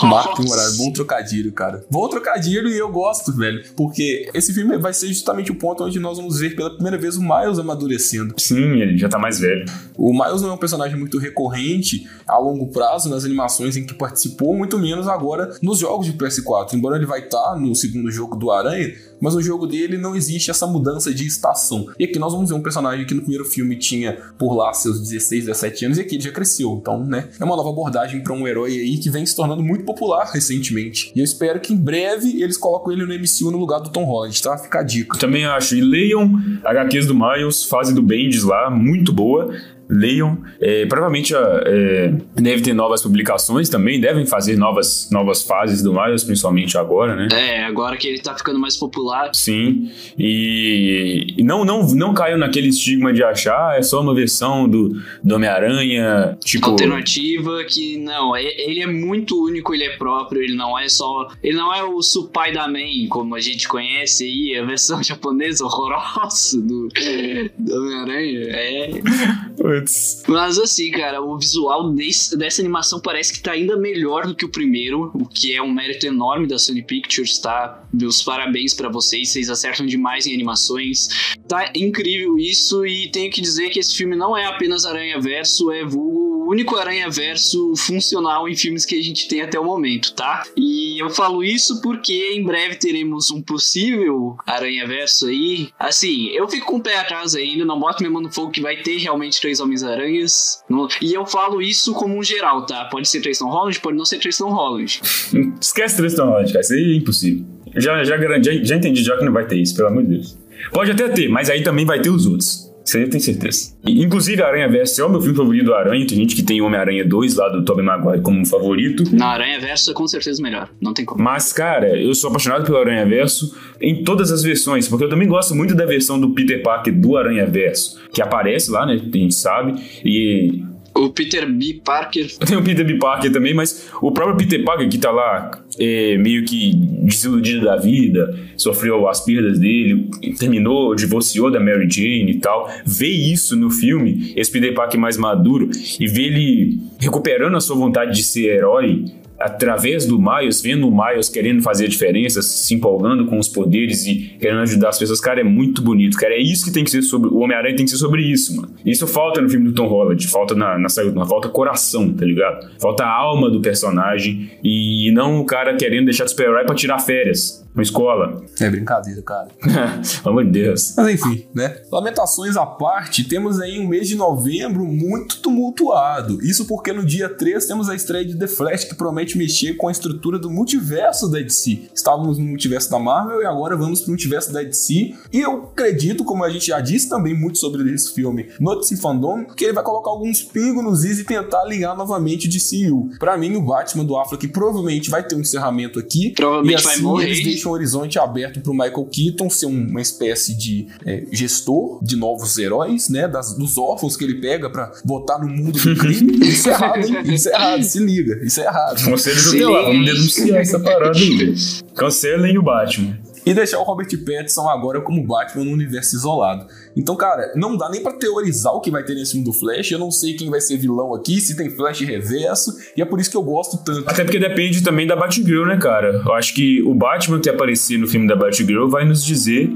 B: Marco Moraes, bom trocadilho, cara. Bom trocadilho e eu gosto, velho. Porque esse filme vai ser justamente o ponto onde nós vamos ver pela primeira vez o Miles amadurecendo.
C: Sim, ele já tá mais velho.
B: O Miles não é um personagem muito recorrente a longo prazo nas animações em que participou, muito menos agora nos jogos de PS4. Embora ele vai estar no segundo jogo do Aranha, mas no jogo dele não existe essa mudança de estação. E aqui nós vamos ver um personagem que no primeiro filme tinha por lá seus 16, 17 anos e aqui ele já cresceu. Então, né, é uma nova abordagem para um herói aí que vem se tornando muito popular recentemente. E eu espero que em breve eles coloquem ele no MCU no lugar do Tom Holland, tá? Fica a dica.
C: Também acho. E leiam HQs do Miles, fase do Bendis lá, muito boa leiam. É, provavelmente é, deve ter novas publicações também, devem fazer novas, novas fases do Miles, principalmente agora, né?
D: É, agora que ele tá ficando mais popular.
C: Sim, e, e não, não, não caiam naquele estigma de achar ah, é só uma versão do, do Homem-Aranha, tipo...
D: Alternativa que, não, ele é muito único, ele é próprio, ele não é só... Ele não é o Supai da Man, como a gente conhece aí, a versão japonesa horrorosa do, do Homem-Aranha, é... Mas assim, cara, o visual desse, dessa animação parece que tá ainda melhor do que o primeiro, o que é um mérito enorme da Sony Pictures, tá? Meus parabéns para vocês, vocês acertam demais em animações. Tá incrível isso e tenho que dizer que esse filme não é apenas Aranha Verso, é vulgo o único Aranha Verso funcional em filmes que a gente tem até o momento, tá? E eu falo isso porque em breve teremos um possível Aranha Verso aí. Assim, eu fico com o pé atrás ainda, não boto minha mão no fogo que vai ter realmente três Homens-Aranhas. E eu falo isso como um geral, tá? Pode ser três Tom Holland, pode não ser três Tom Holland.
C: Esquece três Tom Holland, cara. Isso aí é impossível. Já, já, já, já entendi já que não vai ter isso, pelo amor de Deus. Pode até ter, mas aí também vai ter os outros. Eu tenho certeza. E, inclusive, Aranha Verso é o meu filme favorito do Aranha. Tem gente que tem Homem-Aranha 2 lá do Tobey Maguire como favorito.
D: Na Aranha Verso é com certeza melhor. Não tem como.
C: Mas, cara, eu sou apaixonado pelo Aranha Verso em todas as versões, porque eu também gosto muito da versão do Peter Parker do Aranha Verso, que aparece lá, né? A gente sabe. E
D: o Peter B. Parker.
C: Tem o Peter B. Parker também, mas o próprio Peter Parker que tá lá é, meio que desiludido da vida, sofreu as perdas dele, terminou, divorciou da Mary Jane e tal. Vê isso no filme, esse Peter Parker mais maduro, e vê ele recuperando a sua vontade de ser herói através do Miles, vendo o Miles querendo fazer a diferença, se empolgando com os poderes e querendo ajudar as pessoas, cara, é muito bonito, cara. É isso que tem que ser sobre. O Homem-Aranha tem que ser sobre isso, mano. Isso falta no filme do Tom Holland, falta na, na saúde, falta coração, tá ligado? Falta a alma do personagem e não o cara querendo deixar de super-herói pra tirar férias uma escola.
B: É brincadeira, cara.
C: Pelo amor de Deus.
B: Mas enfim, né? Lamentações à parte, temos aí um mês de novembro muito tumultuado. Isso porque no dia 3 temos a estreia de The Flash, que promete mexer com a estrutura do multiverso da DC. Estávamos no multiverso da Marvel e agora vamos pro multiverso da DC. E eu acredito, como a gente já disse também muito sobre esse filme no DC Fandom, que ele vai colocar alguns pingos nos is e tentar ligar novamente o DCU. Pra mim, o Batman do Affleck provavelmente vai ter um encerramento aqui.
D: Provavelmente
B: assim
D: vai morrer
B: um horizonte aberto pro Michael Keaton ser uma espécie de é, gestor de novos heróis, né? Das, dos órfãos que ele pega para botar no mundo do crime. Isso é errado, hein? Isso é errado, se liga. Isso é errado.
C: Conselho tutelar, vamos denunciar essa parada aí. Cancelem o Batman
B: e deixar o Robert Pattinson agora como Batman no universo isolado. Então, cara, não dá nem para teorizar o que vai ter nesse filme do Flash. Eu não sei quem vai ser vilão aqui, se tem Flash reverso, e é por isso que eu gosto tanto.
C: Até porque depende também da Batgirl, né, cara? Eu acho que o Batman que aparecer no filme da Batgirl vai nos dizer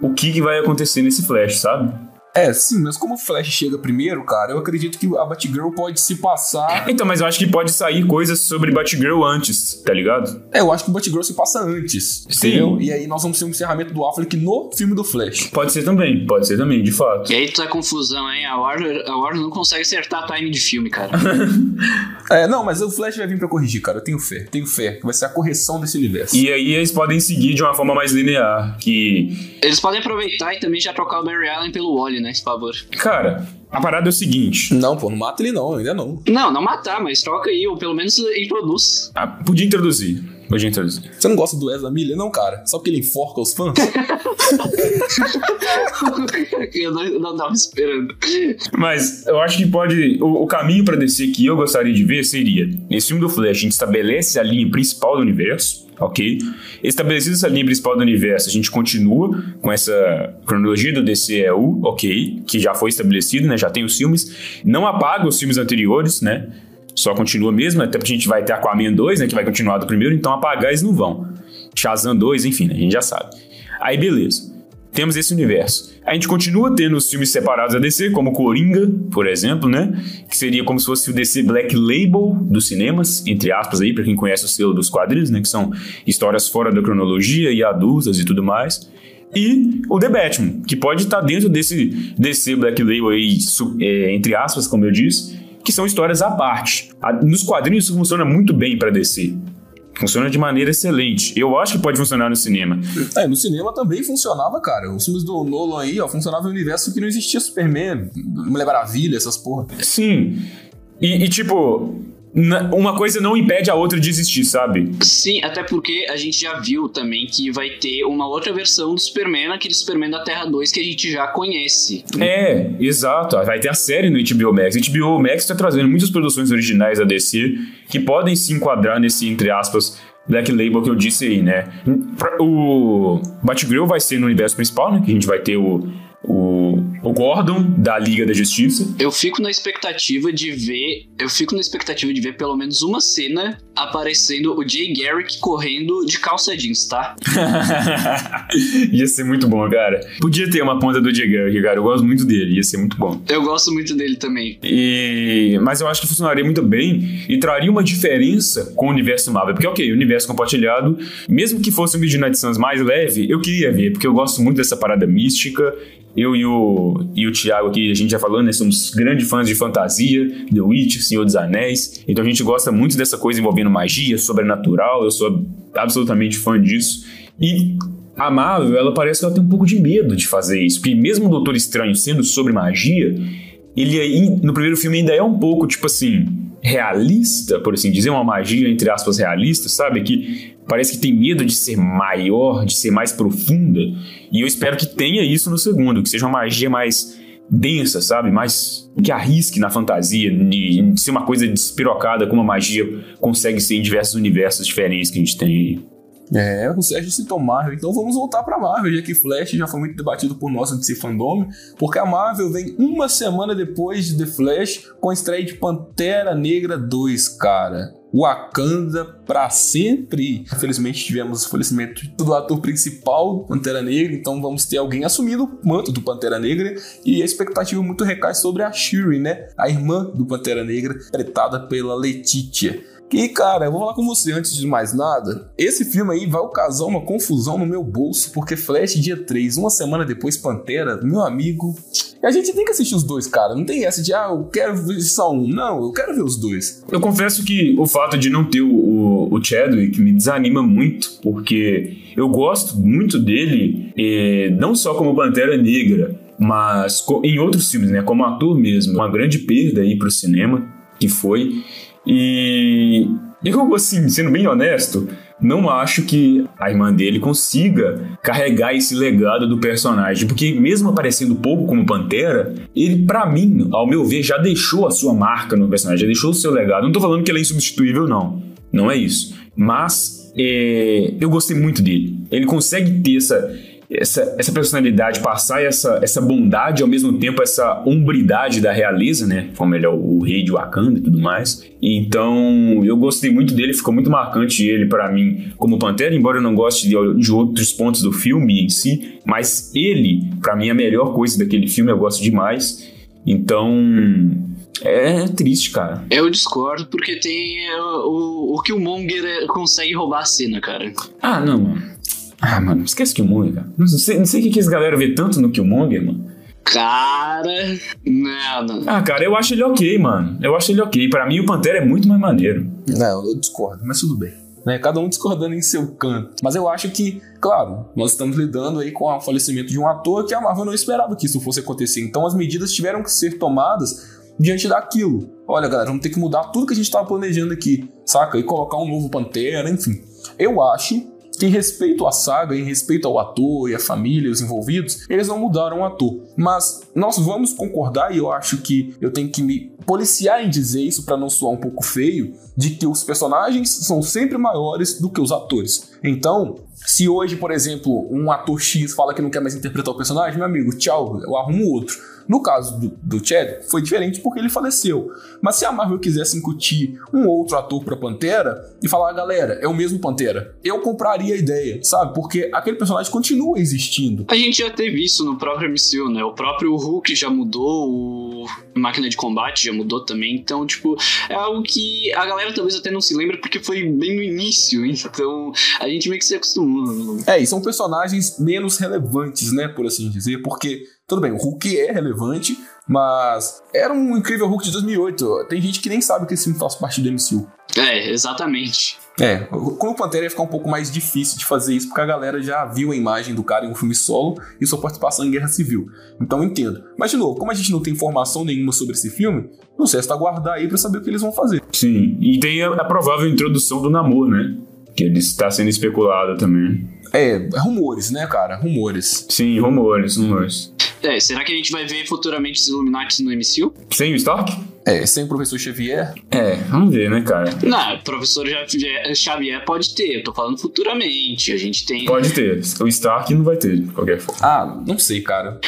C: o que, que vai acontecer nesse Flash, sabe?
B: É, sim, mas como o Flash chega primeiro, cara, eu acredito que a Batgirl pode se passar.
C: Então, mas eu acho que pode sair coisas sobre Batgirl antes, tá ligado?
B: É, eu acho que o Batgirl se passa antes. Sim. Entendeu? E aí nós vamos ter um encerramento do Affleck no filme do Flash.
C: Pode ser também, pode ser também, de fato.
D: E aí tu tá confusão, hein? A Warner, a Warner não consegue acertar time de filme, cara.
B: é, não, mas o Flash vai vir pra corrigir, cara. Eu tenho fé, tenho fé. Que vai ser a correção desse universo.
C: E aí eles podem seguir de uma forma mais linear, que.
D: Eles podem aproveitar e também já trocar o Barry Allen pelo Wally, né? Por favor.
C: Cara, a parada é o seguinte.
B: Não, pô, não mata ele não, ainda não.
D: Não, não matar, mas troca aí, ou pelo menos introduz.
C: Ah, podia introduzir. Podia introduzir.
B: Você não gosta do Ezra Miller, não, cara? Só porque ele enforca os fãs?
D: eu não, não tava esperando.
C: Mas eu acho que pode. O, o caminho para descer que eu gostaria de ver seria: nesse filme do Flash, a gente estabelece a linha principal do universo ok? Estabelecida essa linha principal do universo, a gente continua com essa cronologia do DCEU, ok? Que já foi estabelecido, né? Já tem os filmes. Não apaga os filmes anteriores, né? Só continua mesmo, até porque a gente vai ter Aquaman 2, né? Que vai continuar do primeiro, então apagar eles não vão. Shazam 2, enfim, né, a gente já sabe. Aí beleza temos esse universo. A gente continua tendo os filmes separados da DC, como Coringa, por exemplo, né? Que seria como se fosse o DC Black Label dos cinemas, entre aspas aí, para quem conhece o selo dos quadrinhos, né? Que são histórias fora da cronologia e adultas e tudo mais. E o The Batman, que pode estar dentro desse DC Black Label aí, é, entre aspas, como eu disse, que são histórias à parte. Nos quadrinhos isso funciona muito bem para DC. Funciona de maneira excelente. Eu acho que pode funcionar no cinema.
B: É, no cinema também funcionava, cara. Os filmes do Nolan aí, ó, funcionava em um universo que não existia Superman, Mulher Maravilha, essas porra.
C: Sim. E, e tipo, uma coisa não impede a outra de existir, sabe?
D: Sim, até porque a gente já viu também que vai ter uma outra versão do Superman, aquele Superman da Terra 2 que a gente já conhece.
C: É, exato. Vai ter a série no HBO Max. HBO Max está trazendo muitas produções originais da DC que podem se enquadrar nesse, entre aspas, Black Label que eu disse aí, né? O Batgirl vai ser no universo principal, né? Que a gente vai ter o o, o Gordon da Liga da Justiça.
D: Eu fico na expectativa de ver, eu fico na expectativa de ver pelo menos uma cena aparecendo o Jay Garrick correndo de calça jeans, tá?
C: ia ser muito bom, cara. Podia ter uma ponta do Jay Garrick, cara. Eu gosto muito dele, ia ser muito bom.
D: Eu gosto muito dele também.
C: E mas eu acho que funcionaria muito bem e traria uma diferença com o universo Marvel, porque OK, o universo compartilhado, mesmo que fosse um vídeo de Suns mais leve, eu queria ver, porque eu gosto muito dessa parada mística eu e o, e o Thiago aqui, a gente já falando, né? Somos grandes fãs de fantasia, The Witch, Senhor dos Anéis. Então a gente gosta muito dessa coisa envolvendo magia, sobrenatural. Eu sou absolutamente fã disso. E a Marvel, ela parece que ela tem um pouco de medo de fazer isso. Porque mesmo o Doutor Estranho sendo sobre magia, ele aí, no primeiro filme ainda é um pouco, tipo assim, realista, por assim dizer, uma magia, entre aspas, realista, sabe? Que parece que tem medo de ser maior, de ser mais profunda. E eu espero que tenha isso no segundo, que seja uma magia mais densa, sabe? Mais que arrisque na fantasia, de, ser uma coisa despirocada como a magia consegue ser em diversos universos diferentes que a gente tem.
B: É, o Sérgio citou Marvel, então vamos voltar pra Marvel, já que Flash já foi muito debatido por nós de ser fandom, porque a Marvel vem uma semana depois de The Flash com a estreia de Pantera Negra 2, cara. Wakanda para sempre. Infelizmente tivemos o falecimento do ator principal Pantera Negra, então vamos ter alguém assumindo o manto do Pantera Negra e a expectativa muito recai sobre a Shuri, né? A irmã do Pantera Negra, interpretada pela Letitia. E, cara, eu vou falar com você antes de mais nada. Esse filme aí vai causar uma confusão no meu bolso, porque Flash dia 3, uma semana depois Pantera, meu amigo. E a gente tem que assistir os dois, cara. Não tem essa de, ah, eu quero ver só um. Não, eu quero ver os dois.
C: Eu confesso que o fato de não ter o, o, Chadwick me desanima muito, porque eu gosto muito dele, eh, não só como Pantera Negra, mas em outros filmes, né? Como ator mesmo. Uma grande perda aí pro cinema, que foi. E, eu, assim, sendo bem honesto, não acho que a irmã dele consiga carregar esse legado do personagem, porque mesmo aparecendo pouco como Pantera, ele, para mim, ao meu ver, já deixou a sua marca no personagem, já deixou o seu legado. Não tô falando que ele é insubstituível, não. Não é isso. Mas é, eu gostei muito dele. Ele consegue ter essa essa, essa personalidade, passar essa, essa bondade ao mesmo tempo essa hombridade da realeza, né? Como ele é o, o rei de Wakanda e tudo mais. Então, eu gostei muito dele, ficou muito marcante ele para mim como Pantera, embora eu não goste de, de, outros pontos do filme em si, mas ele, para mim, é a melhor coisa daquele filme, eu gosto demais. Então, é triste, cara.
D: Eu discordo porque tem é, o, o Killmonger é, consegue roubar a cena, cara.
C: Ah, não, mano. Ah, mano, esquece Killmonger, cara. Não sei, não sei o que, que esse galera vê tanto no Killmonger, mano.
D: Cara, nada.
C: Ah, cara, eu acho ele ok, mano. Eu acho ele ok. Para mim, o Pantera é muito mais maneiro.
B: Não, eu discordo, mas tudo bem. Né? Cada um discordando em seu canto. Mas eu acho que, claro, nós estamos lidando aí com o falecimento de um ator que a Marvel não esperava que isso fosse acontecer. Então as medidas tiveram que ser tomadas diante daquilo. Olha, galera, vamos ter que mudar tudo que a gente estava planejando aqui, saca? E colocar um novo Pantera, enfim. Eu acho em respeito à saga, em respeito ao ator e à família, os envolvidos, eles não mudaram o ator. Mas nós vamos concordar, e eu acho que eu tenho que me policiar em dizer isso para não soar um pouco feio, de que os personagens são sempre maiores do que os atores. Então, se hoje, por exemplo, um ator X fala que não quer mais interpretar o personagem, meu amigo, tchau, eu arrumo outro. No caso do, do Chad, foi diferente porque ele faleceu. Mas se a Marvel quisesse incutir um outro ator pra Pantera e falar, ah, galera, é o mesmo Pantera, eu compraria a ideia, sabe? Porque aquele personagem continua existindo.
D: A gente já teve isso no próprio MCU, né? O próprio Hulk já mudou, o Máquina de Combate já mudou também. Então, tipo, é algo que a galera talvez até não se lembre porque foi bem no início. Então, a gente meio que se acostumou.
B: É, e são personagens menos relevantes, né? Por assim dizer, porque tudo bem, o Hulk é relevante, mas era um incrível Hulk de 2008. Tem gente que nem sabe que esse filme faz parte do MCU.
D: É, exatamente.
B: É, com o Pantera ia ficar um pouco mais difícil de fazer isso, porque a galera já viu a imagem do cara em um filme solo e sua participação em Guerra Civil. Então eu entendo. Mas, de novo, como a gente não tem informação nenhuma sobre esse filme, não sei, é só aguardar aí pra saber o que eles vão fazer.
C: Sim, e tem a, a provável introdução do namoro, né? Que ele está sendo especulado também.
B: É, rumores, né, cara? Rumores.
C: Sim, rumores, rumores.
D: É, será que a gente vai ver futuramente os Illuminati no MCU?
C: Sem o Stark?
B: É, sem o professor Xavier?
C: É, vamos ver, né, cara?
D: Não, professor Xavier pode ter, eu tô falando futuramente. A gente tem.
C: Pode ter. O Stark não vai ter, de qualquer forma.
B: Ah, não sei, cara.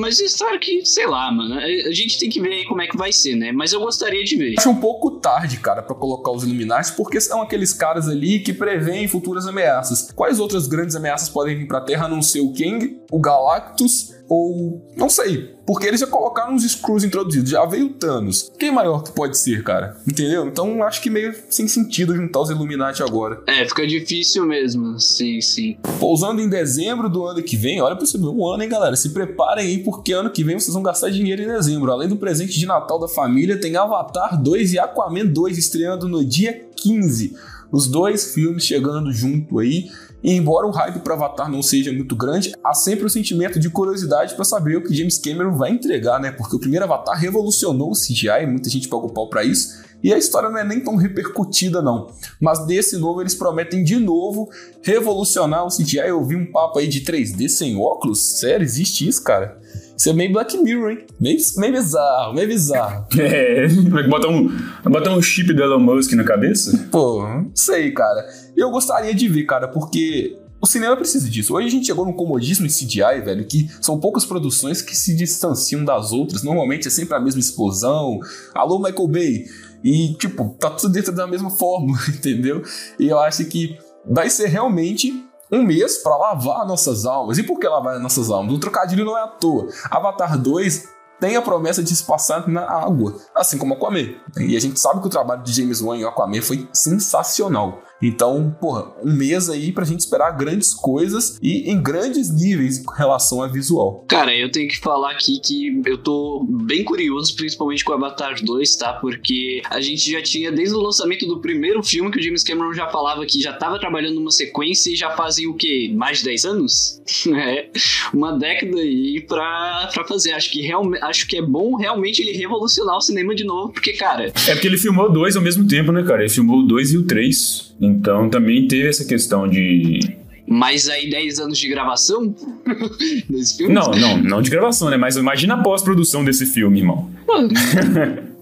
D: Mas o Stark, sei lá, mano. A gente tem que ver aí como é que vai ser, né? Mas eu gostaria de ver.
B: Acho um pouco tarde, cara, para colocar os Illuminati, porque são aqueles caras ali que preveem futuras ameaças. Quais outras grandes ameaças podem vir pra Terra a não ser o Kang, o Galactus ou não sei, porque eles já colocaram os Screws introduzidos, já veio o Thanos. Quem maior que pode ser, cara? Entendeu? Então acho que meio sem sentido juntar os Illuminati agora.
D: É, fica difícil mesmo, sim, sim.
B: Pousando em dezembro do ano que vem, olha pra você ver o ano, hein, galera? Se preparem aí, porque ano que vem vocês vão gastar dinheiro em dezembro. Além do presente de Natal da família, tem Avatar 2 e Aquaman 2 estreando no dia 15. Os dois filmes chegando junto aí. E embora o hype para Avatar não seja muito grande, há sempre o sentimento de curiosidade para saber o que James Cameron vai entregar, né? Porque o primeiro Avatar revolucionou o CGI, muita gente pagou pau para isso, e a história não é nem tão repercutida, não. Mas desse novo eles prometem de novo revolucionar o CGI. Eu vi um papo aí de 3D sem óculos. Sério, existe isso, cara? Isso é meio Black Mirror, hein? Meio, meio bizarro, meio bizarro.
C: É, vai botar um, botar um chip do Elon Musk na cabeça?
B: Pô, não sei, cara. Eu gostaria de ver, cara, porque o cinema precisa disso. Hoje a gente chegou num comodismo em CGI, velho, que são poucas produções que se distanciam das outras. Normalmente é sempre a mesma explosão. Alô, Michael Bay. E, tipo, tá tudo dentro da mesma forma, entendeu? E eu acho que vai ser realmente um mês para lavar nossas almas. E por que lavar nossas almas? O trocadilho não é à toa. Avatar 2 tem a promessa de se passar na água, assim como Aquaman. E a gente sabe que o trabalho de James Wan em Aquaman foi sensacional. Então, porra, um mês aí pra gente esperar grandes coisas e em grandes níveis com relação a visual.
D: Cara, eu tenho que falar aqui que eu tô bem curioso, principalmente com Avatar 2, tá? Porque a gente já tinha, desde o lançamento do primeiro filme, que o James Cameron já falava que já tava trabalhando numa sequência e já fazem o quê? Mais de 10 anos? é, uma década aí pra, pra fazer. Acho que, realmente, acho que é bom realmente ele revolucionar o cinema de novo, porque, cara.
C: É porque ele filmou dois ao mesmo tempo, né, cara? Ele filmou o dois e o três Então também teve essa questão de.
D: Mas aí 10 anos de gravação desse filme?
C: Não, não, não de gravação, né? Mas imagina a pós-produção desse filme, irmão.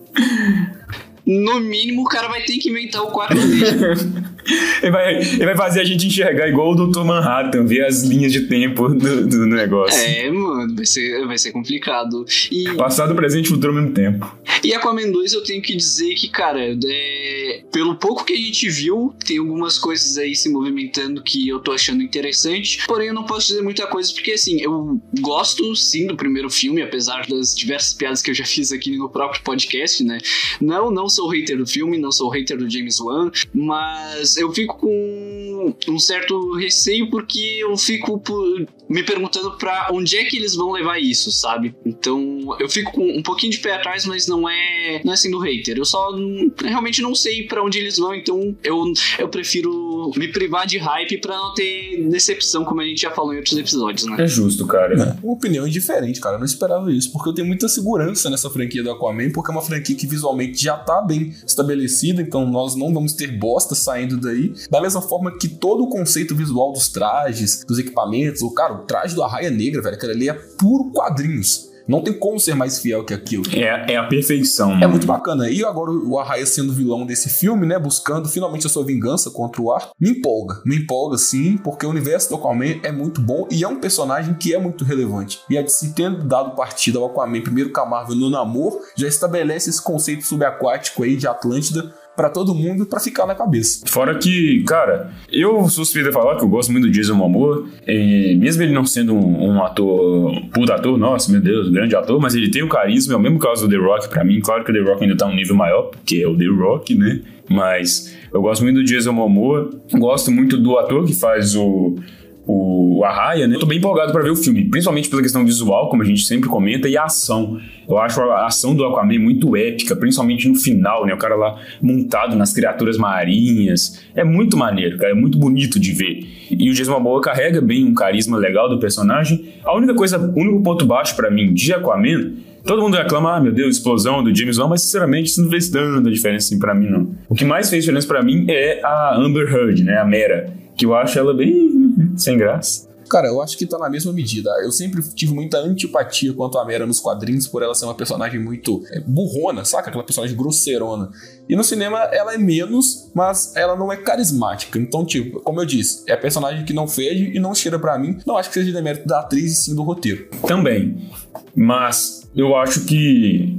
D: No mínimo, o cara vai ter que inventar o quarto dele.
C: ele, vai, ele vai fazer a gente enxergar igual o Dr. Manhattan, ver as linhas de tempo do, do negócio.
D: É, mano, vai ser, vai ser complicado. E,
C: Passado, presente e futuro ao mesmo tempo.
D: e Aquaman 2 eu tenho que dizer que, cara, é, pelo pouco que a gente viu, tem algumas coisas aí se movimentando que eu tô achando interessante. Porém, eu não posso dizer muita coisa, porque assim, eu gosto sim do primeiro filme, apesar das diversas piadas que eu já fiz aqui no próprio podcast, né? Não, não sou hater do filme, não sou hater do James Wan, mas eu fico com um certo receio porque eu fico por- me perguntando pra onde é que eles vão levar isso, sabe? Então eu fico com um pouquinho de pé atrás, mas não é, não é assim do hater. Eu só realmente não sei pra onde eles vão, então eu, eu prefiro me privar de hype pra não ter decepção, como a gente já falou em outros episódios, né?
C: É justo, cara.
B: É, uma opinião diferente, cara. Eu não esperava isso, porque eu tenho muita segurança nessa franquia do Aquaman, porque é uma franquia que visualmente já tá bem estabelecida, então nós não vamos ter bosta saindo daí. Da mesma forma que todo o conceito visual dos trajes, dos equipamentos, o cara, o traje do Arraia Negra, velho, aquele ali é puro quadrinhos. Não tem como ser mais fiel que aquilo.
C: É, é a perfeição,
B: É
C: mano.
B: muito bacana. E agora o Arraia sendo vilão desse filme, né? Buscando finalmente a sua vingança contra o Ar. Me empolga. Me empolga sim, porque o universo do Aquaman é muito bom e é um personagem que é muito relevante. E a DC tendo dado partida ao Aquaman primeiro com a Marvel no namoro, já estabelece esse conceito subaquático aí de Atlântida pra todo mundo pra ficar na cabeça.
C: Fora que, cara, eu suspeito de falar que eu gosto muito do Jason Momoa, e mesmo ele não sendo um, um ator, puta ator, nossa, meu Deus, grande ator, mas ele tem o carisma, é o mesmo caso do The Rock pra mim, claro que o The Rock ainda tá um nível maior, porque é o The Rock, né, mas eu gosto muito do Jason Momoa, gosto muito do ator que faz o... O, Arraia, né? Eu tô bem empolgado pra ver o filme, principalmente pela questão visual, como a gente sempre comenta, e a ação. Eu acho a ação do Aquaman muito épica, principalmente no final, né? O cara lá montado nas criaturas marinhas. É muito maneiro, cara. É muito bonito de ver. E o Jason Momoa carrega bem um carisma legal do personagem. A única coisa, o único ponto baixo pra mim de Aquaman Todo mundo reclama, ah, meu Deus, explosão do James Wan, mas sinceramente isso não fez tanta diferença assim pra mim, não. O que mais fez diferença pra mim é a Amber Heard, né, a Mera, que eu acho ela bem sem graça.
B: Cara, eu acho que tá na mesma medida. Eu sempre tive muita antipatia quanto a Mera nos quadrinhos, por ela ser uma personagem muito é, burrona, saca? Aquela personagem grosseirona. E no cinema ela é menos, mas ela não é carismática. Então, tipo, como eu disse, é a personagem que não fede e não cheira pra mim. Não acho que seja demérito da atriz e sim do roteiro.
C: Também. Mas eu acho que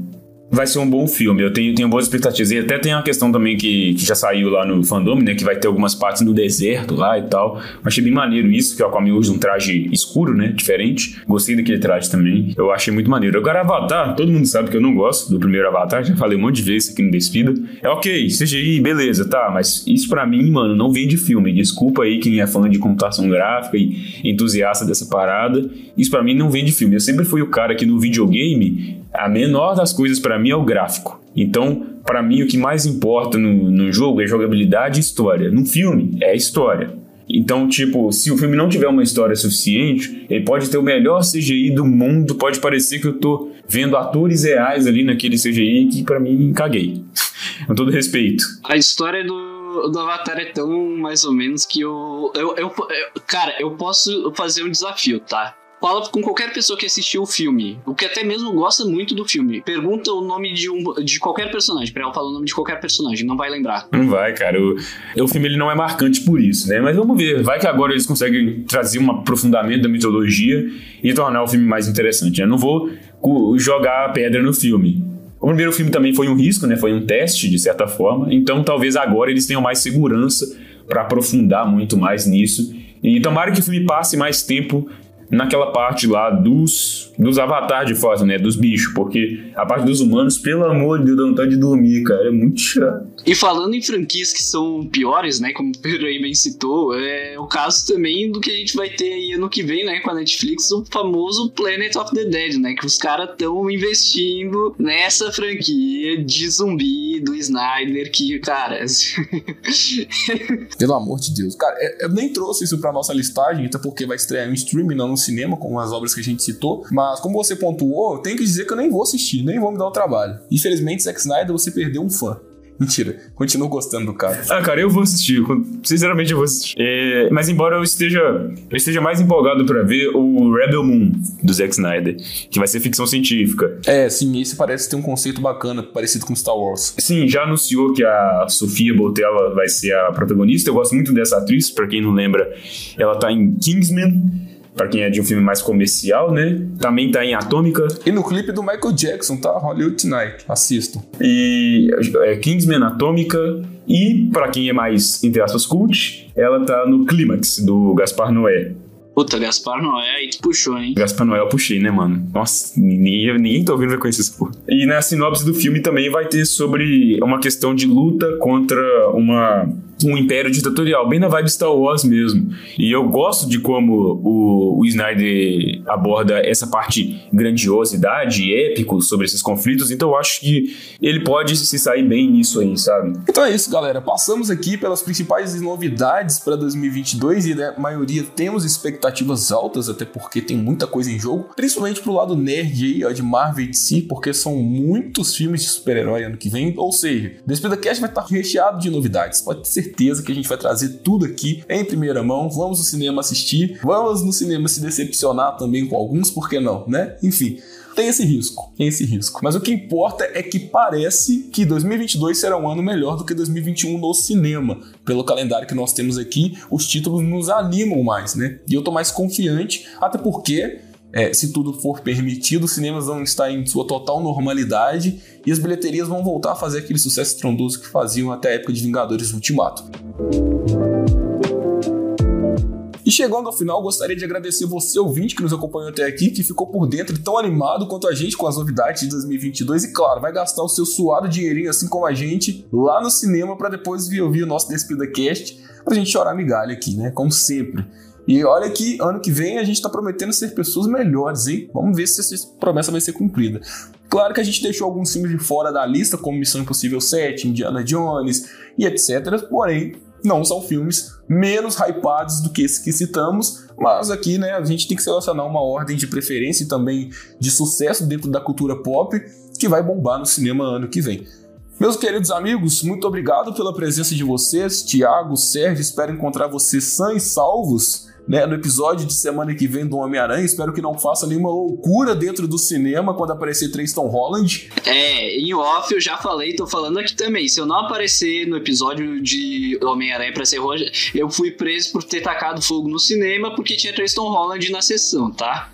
C: vai ser um bom filme. Eu tenho, tenho boas expectativas. E até tem uma questão também que, que já saiu lá no fandom, né? Que vai ter algumas partes no deserto lá e tal. Achei bem maneiro isso, que o Aquaman usa um traje escuro, né? Diferente. Gostei daquele traje também. Eu achei muito maneiro. Agora, Avatar, todo mundo sabe que eu não gosto do primeiro Avatar. Já falei um monte de vezes aqui no Despida. É ok, CGI, beleza, tá. Mas isso pra mim, mano, não vem de filme. Desculpa aí quem é fã de computação gráfica e entusiasta dessa parada. Isso pra mim não vem de filme. Eu sempre fui o cara que no videogame, a menor das coisas pra mim é o gráfico. Então, pra mim, o que mais importa no, no jogo é jogabilidade e história. No filme, é história. Então, tipo, se o filme não tiver uma história suficiente, ele pode ter o melhor CGI do mundo, pode parecer que eu tô vendo atores reais ali naquele CGI que pra mim caguei. Com todo respeito.
D: A história do, do Avatar é tão mais ou menos que eu, eu, eu, eu- Cara, eu posso fazer um desafio, tá? Fala com qualquer pessoa que assistiu o filme, o que até mesmo gosta muito do filme. Pergunta o nome de, um, de qualquer personagem, pra ela falar o nome de qualquer personagem, não vai lembrar.
C: Não vai, cara. O, o filme ele não é marcante por isso, né? Mas vamos ver. Vai que agora eles conseguem trazer um aprofundamento da mitologia e tornar o filme mais interessante. Eu não vou jogar pedra no filme. O primeiro filme também foi um risco, né? Foi um teste, de certa forma. Então talvez agora eles tenham mais segurança para aprofundar muito mais nisso. E tomara que o filme passe mais tempo naquela parte lá dos, dos avatares de foto, né? Dos bichos. Porque a parte dos humanos, pelo amor de Deus, dá vontade de dormir, cara. É muito chato.
D: E falando em franquias que são piores, né? Como o Pedro aí bem citou, é o caso também do que a gente vai ter aí ano que vem, né? Com a Netflix, o famoso Planet of the Dead, né? Que os caras estão investindo nessa franquia de zumbi do Snyder, que, cara.
B: Pelo amor de Deus. Cara, é- eu nem trouxe isso pra nossa listagem, até porque vai estrear em streaming, não cinema, como as obras que a gente citou. Mas como você pontuou, eu tenho que dizer que eu nem vou assistir, nem vou me dar o trabalho. Infelizmente, Zack Snyder, você perdeu um fã. Mentira, continuo gostando do cara.
C: Ah, cara, eu vou assistir. Sinceramente, eu vou assistir. É, mas embora eu esteja, eu esteja mais empolgado para ver o Rebel Moon do Zack Snyder, que vai ser ficção científica.
B: É, sim, esse parece ter um conceito bacana, parecido com Star Wars.
C: Sim, já anunciou que a Sofia Boutella vai ser a protagonista. Eu gosto muito dessa atriz, para quem não lembra, ela tá em Kingsman para quem é de um filme mais comercial, né? Também tá em Atômica.
B: E no clipe do Michael Jackson, tá? Hollywood Tonight. Assistam.
C: E é, Kingsman Atômica. E, para quem é mais, entre aspas, cult, ela tá no Clímax, do Gaspar Noé.
D: Puta, Gaspar Noé aí tu puxou, hein?
C: Gaspar Noé eu puxei, né, mano? Nossa, ninguém, ninguém tá ouvindo vai conhecer esse porra. E na sinopse do filme também vai ter sobre uma questão de luta contra uma um império ditatorial, bem na vibe Star Wars mesmo. E eu gosto de como o, o Snyder aborda essa parte grandiosidade, épico sobre esses conflitos, então eu acho que ele pode se sair bem nisso aí, sabe?
B: Então é isso, galera. Passamos aqui pelas principais novidades para 2022 e a maioria temos expectativas altas, até porque tem muita coisa em jogo, principalmente pro lado nerd aí, ó, de Marvel e DC, porque são muitos filmes de super-herói ano que vem, ou seja, Despeda Cast vai estar recheado de novidades, pode ter certeza certeza que a gente vai trazer tudo aqui em primeira mão. Vamos no cinema assistir, vamos no cinema se decepcionar também com alguns, por que não, né? Enfim. Tem esse risco, tem esse risco. Mas o que importa é que parece que 2022 será um ano melhor do que 2021 no cinema. Pelo calendário que nós temos aqui, os títulos nos animam mais, né? E eu tô mais confiante, até porque é, se tudo for permitido, os cinemas vão estar em sua total normalidade e as bilheterias vão voltar a fazer aquele sucesso estrondoso que faziam até a época de Vingadores Ultimato. E chegando ao final, gostaria de agradecer você, ouvinte, que nos acompanhou até aqui, que ficou por dentro tão animado quanto a gente com as novidades de 2022. E claro, vai gastar o seu suado dinheirinho, assim como a gente, lá no cinema, para depois vir ouvir o nosso Despida Cast, pra gente chorar migalha aqui, né? Como sempre. E olha que ano que vem a gente está prometendo ser pessoas melhores, hein? Vamos ver se essa promessa vai ser cumprida. Claro que a gente deixou alguns filmes de fora da lista, como Missão Impossível 7, Indiana Jones e etc. Porém, não são filmes menos hypados do que esses que citamos, mas aqui, né, a gente tem que selecionar uma ordem de preferência e também de sucesso dentro da cultura pop que vai bombar no cinema ano que vem. Meus queridos amigos, muito obrigado pela presença de vocês, Tiago, Sérgio, espero encontrar vocês sãos e salvos né, no episódio de semana que vem do Homem-Aranha. Espero que não faça nenhuma loucura dentro do cinema quando aparecer três Tom Holland.
D: É, em off eu já falei, tô falando aqui também. Se eu não aparecer no episódio de Homem-Aranha pra ser roja, eu fui preso por ter tacado fogo no cinema porque tinha três Tom Holland na sessão, tá?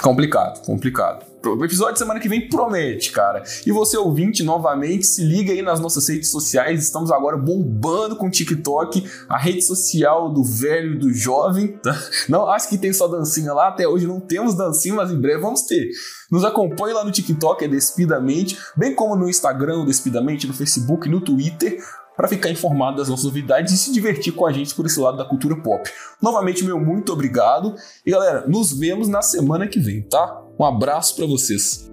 B: Complicado, complicado. O episódio de semana que vem promete, cara. E você ouvinte, novamente, se liga aí nas nossas redes sociais. Estamos agora bombando com o TikTok, a rede social do velho e do jovem. Tá? Não acho que tem só dancinha lá, até hoje não temos dancinha, mas em breve vamos ter. Nos acompanhe lá no TikTok, é Despidamente, bem como no Instagram, Despidamente, no Facebook, no Twitter para ficar informado das nossas novidades e se divertir com a gente por esse lado da cultura pop. Novamente, meu muito obrigado. E galera, nos vemos na semana que vem, tá? Um abraço para vocês.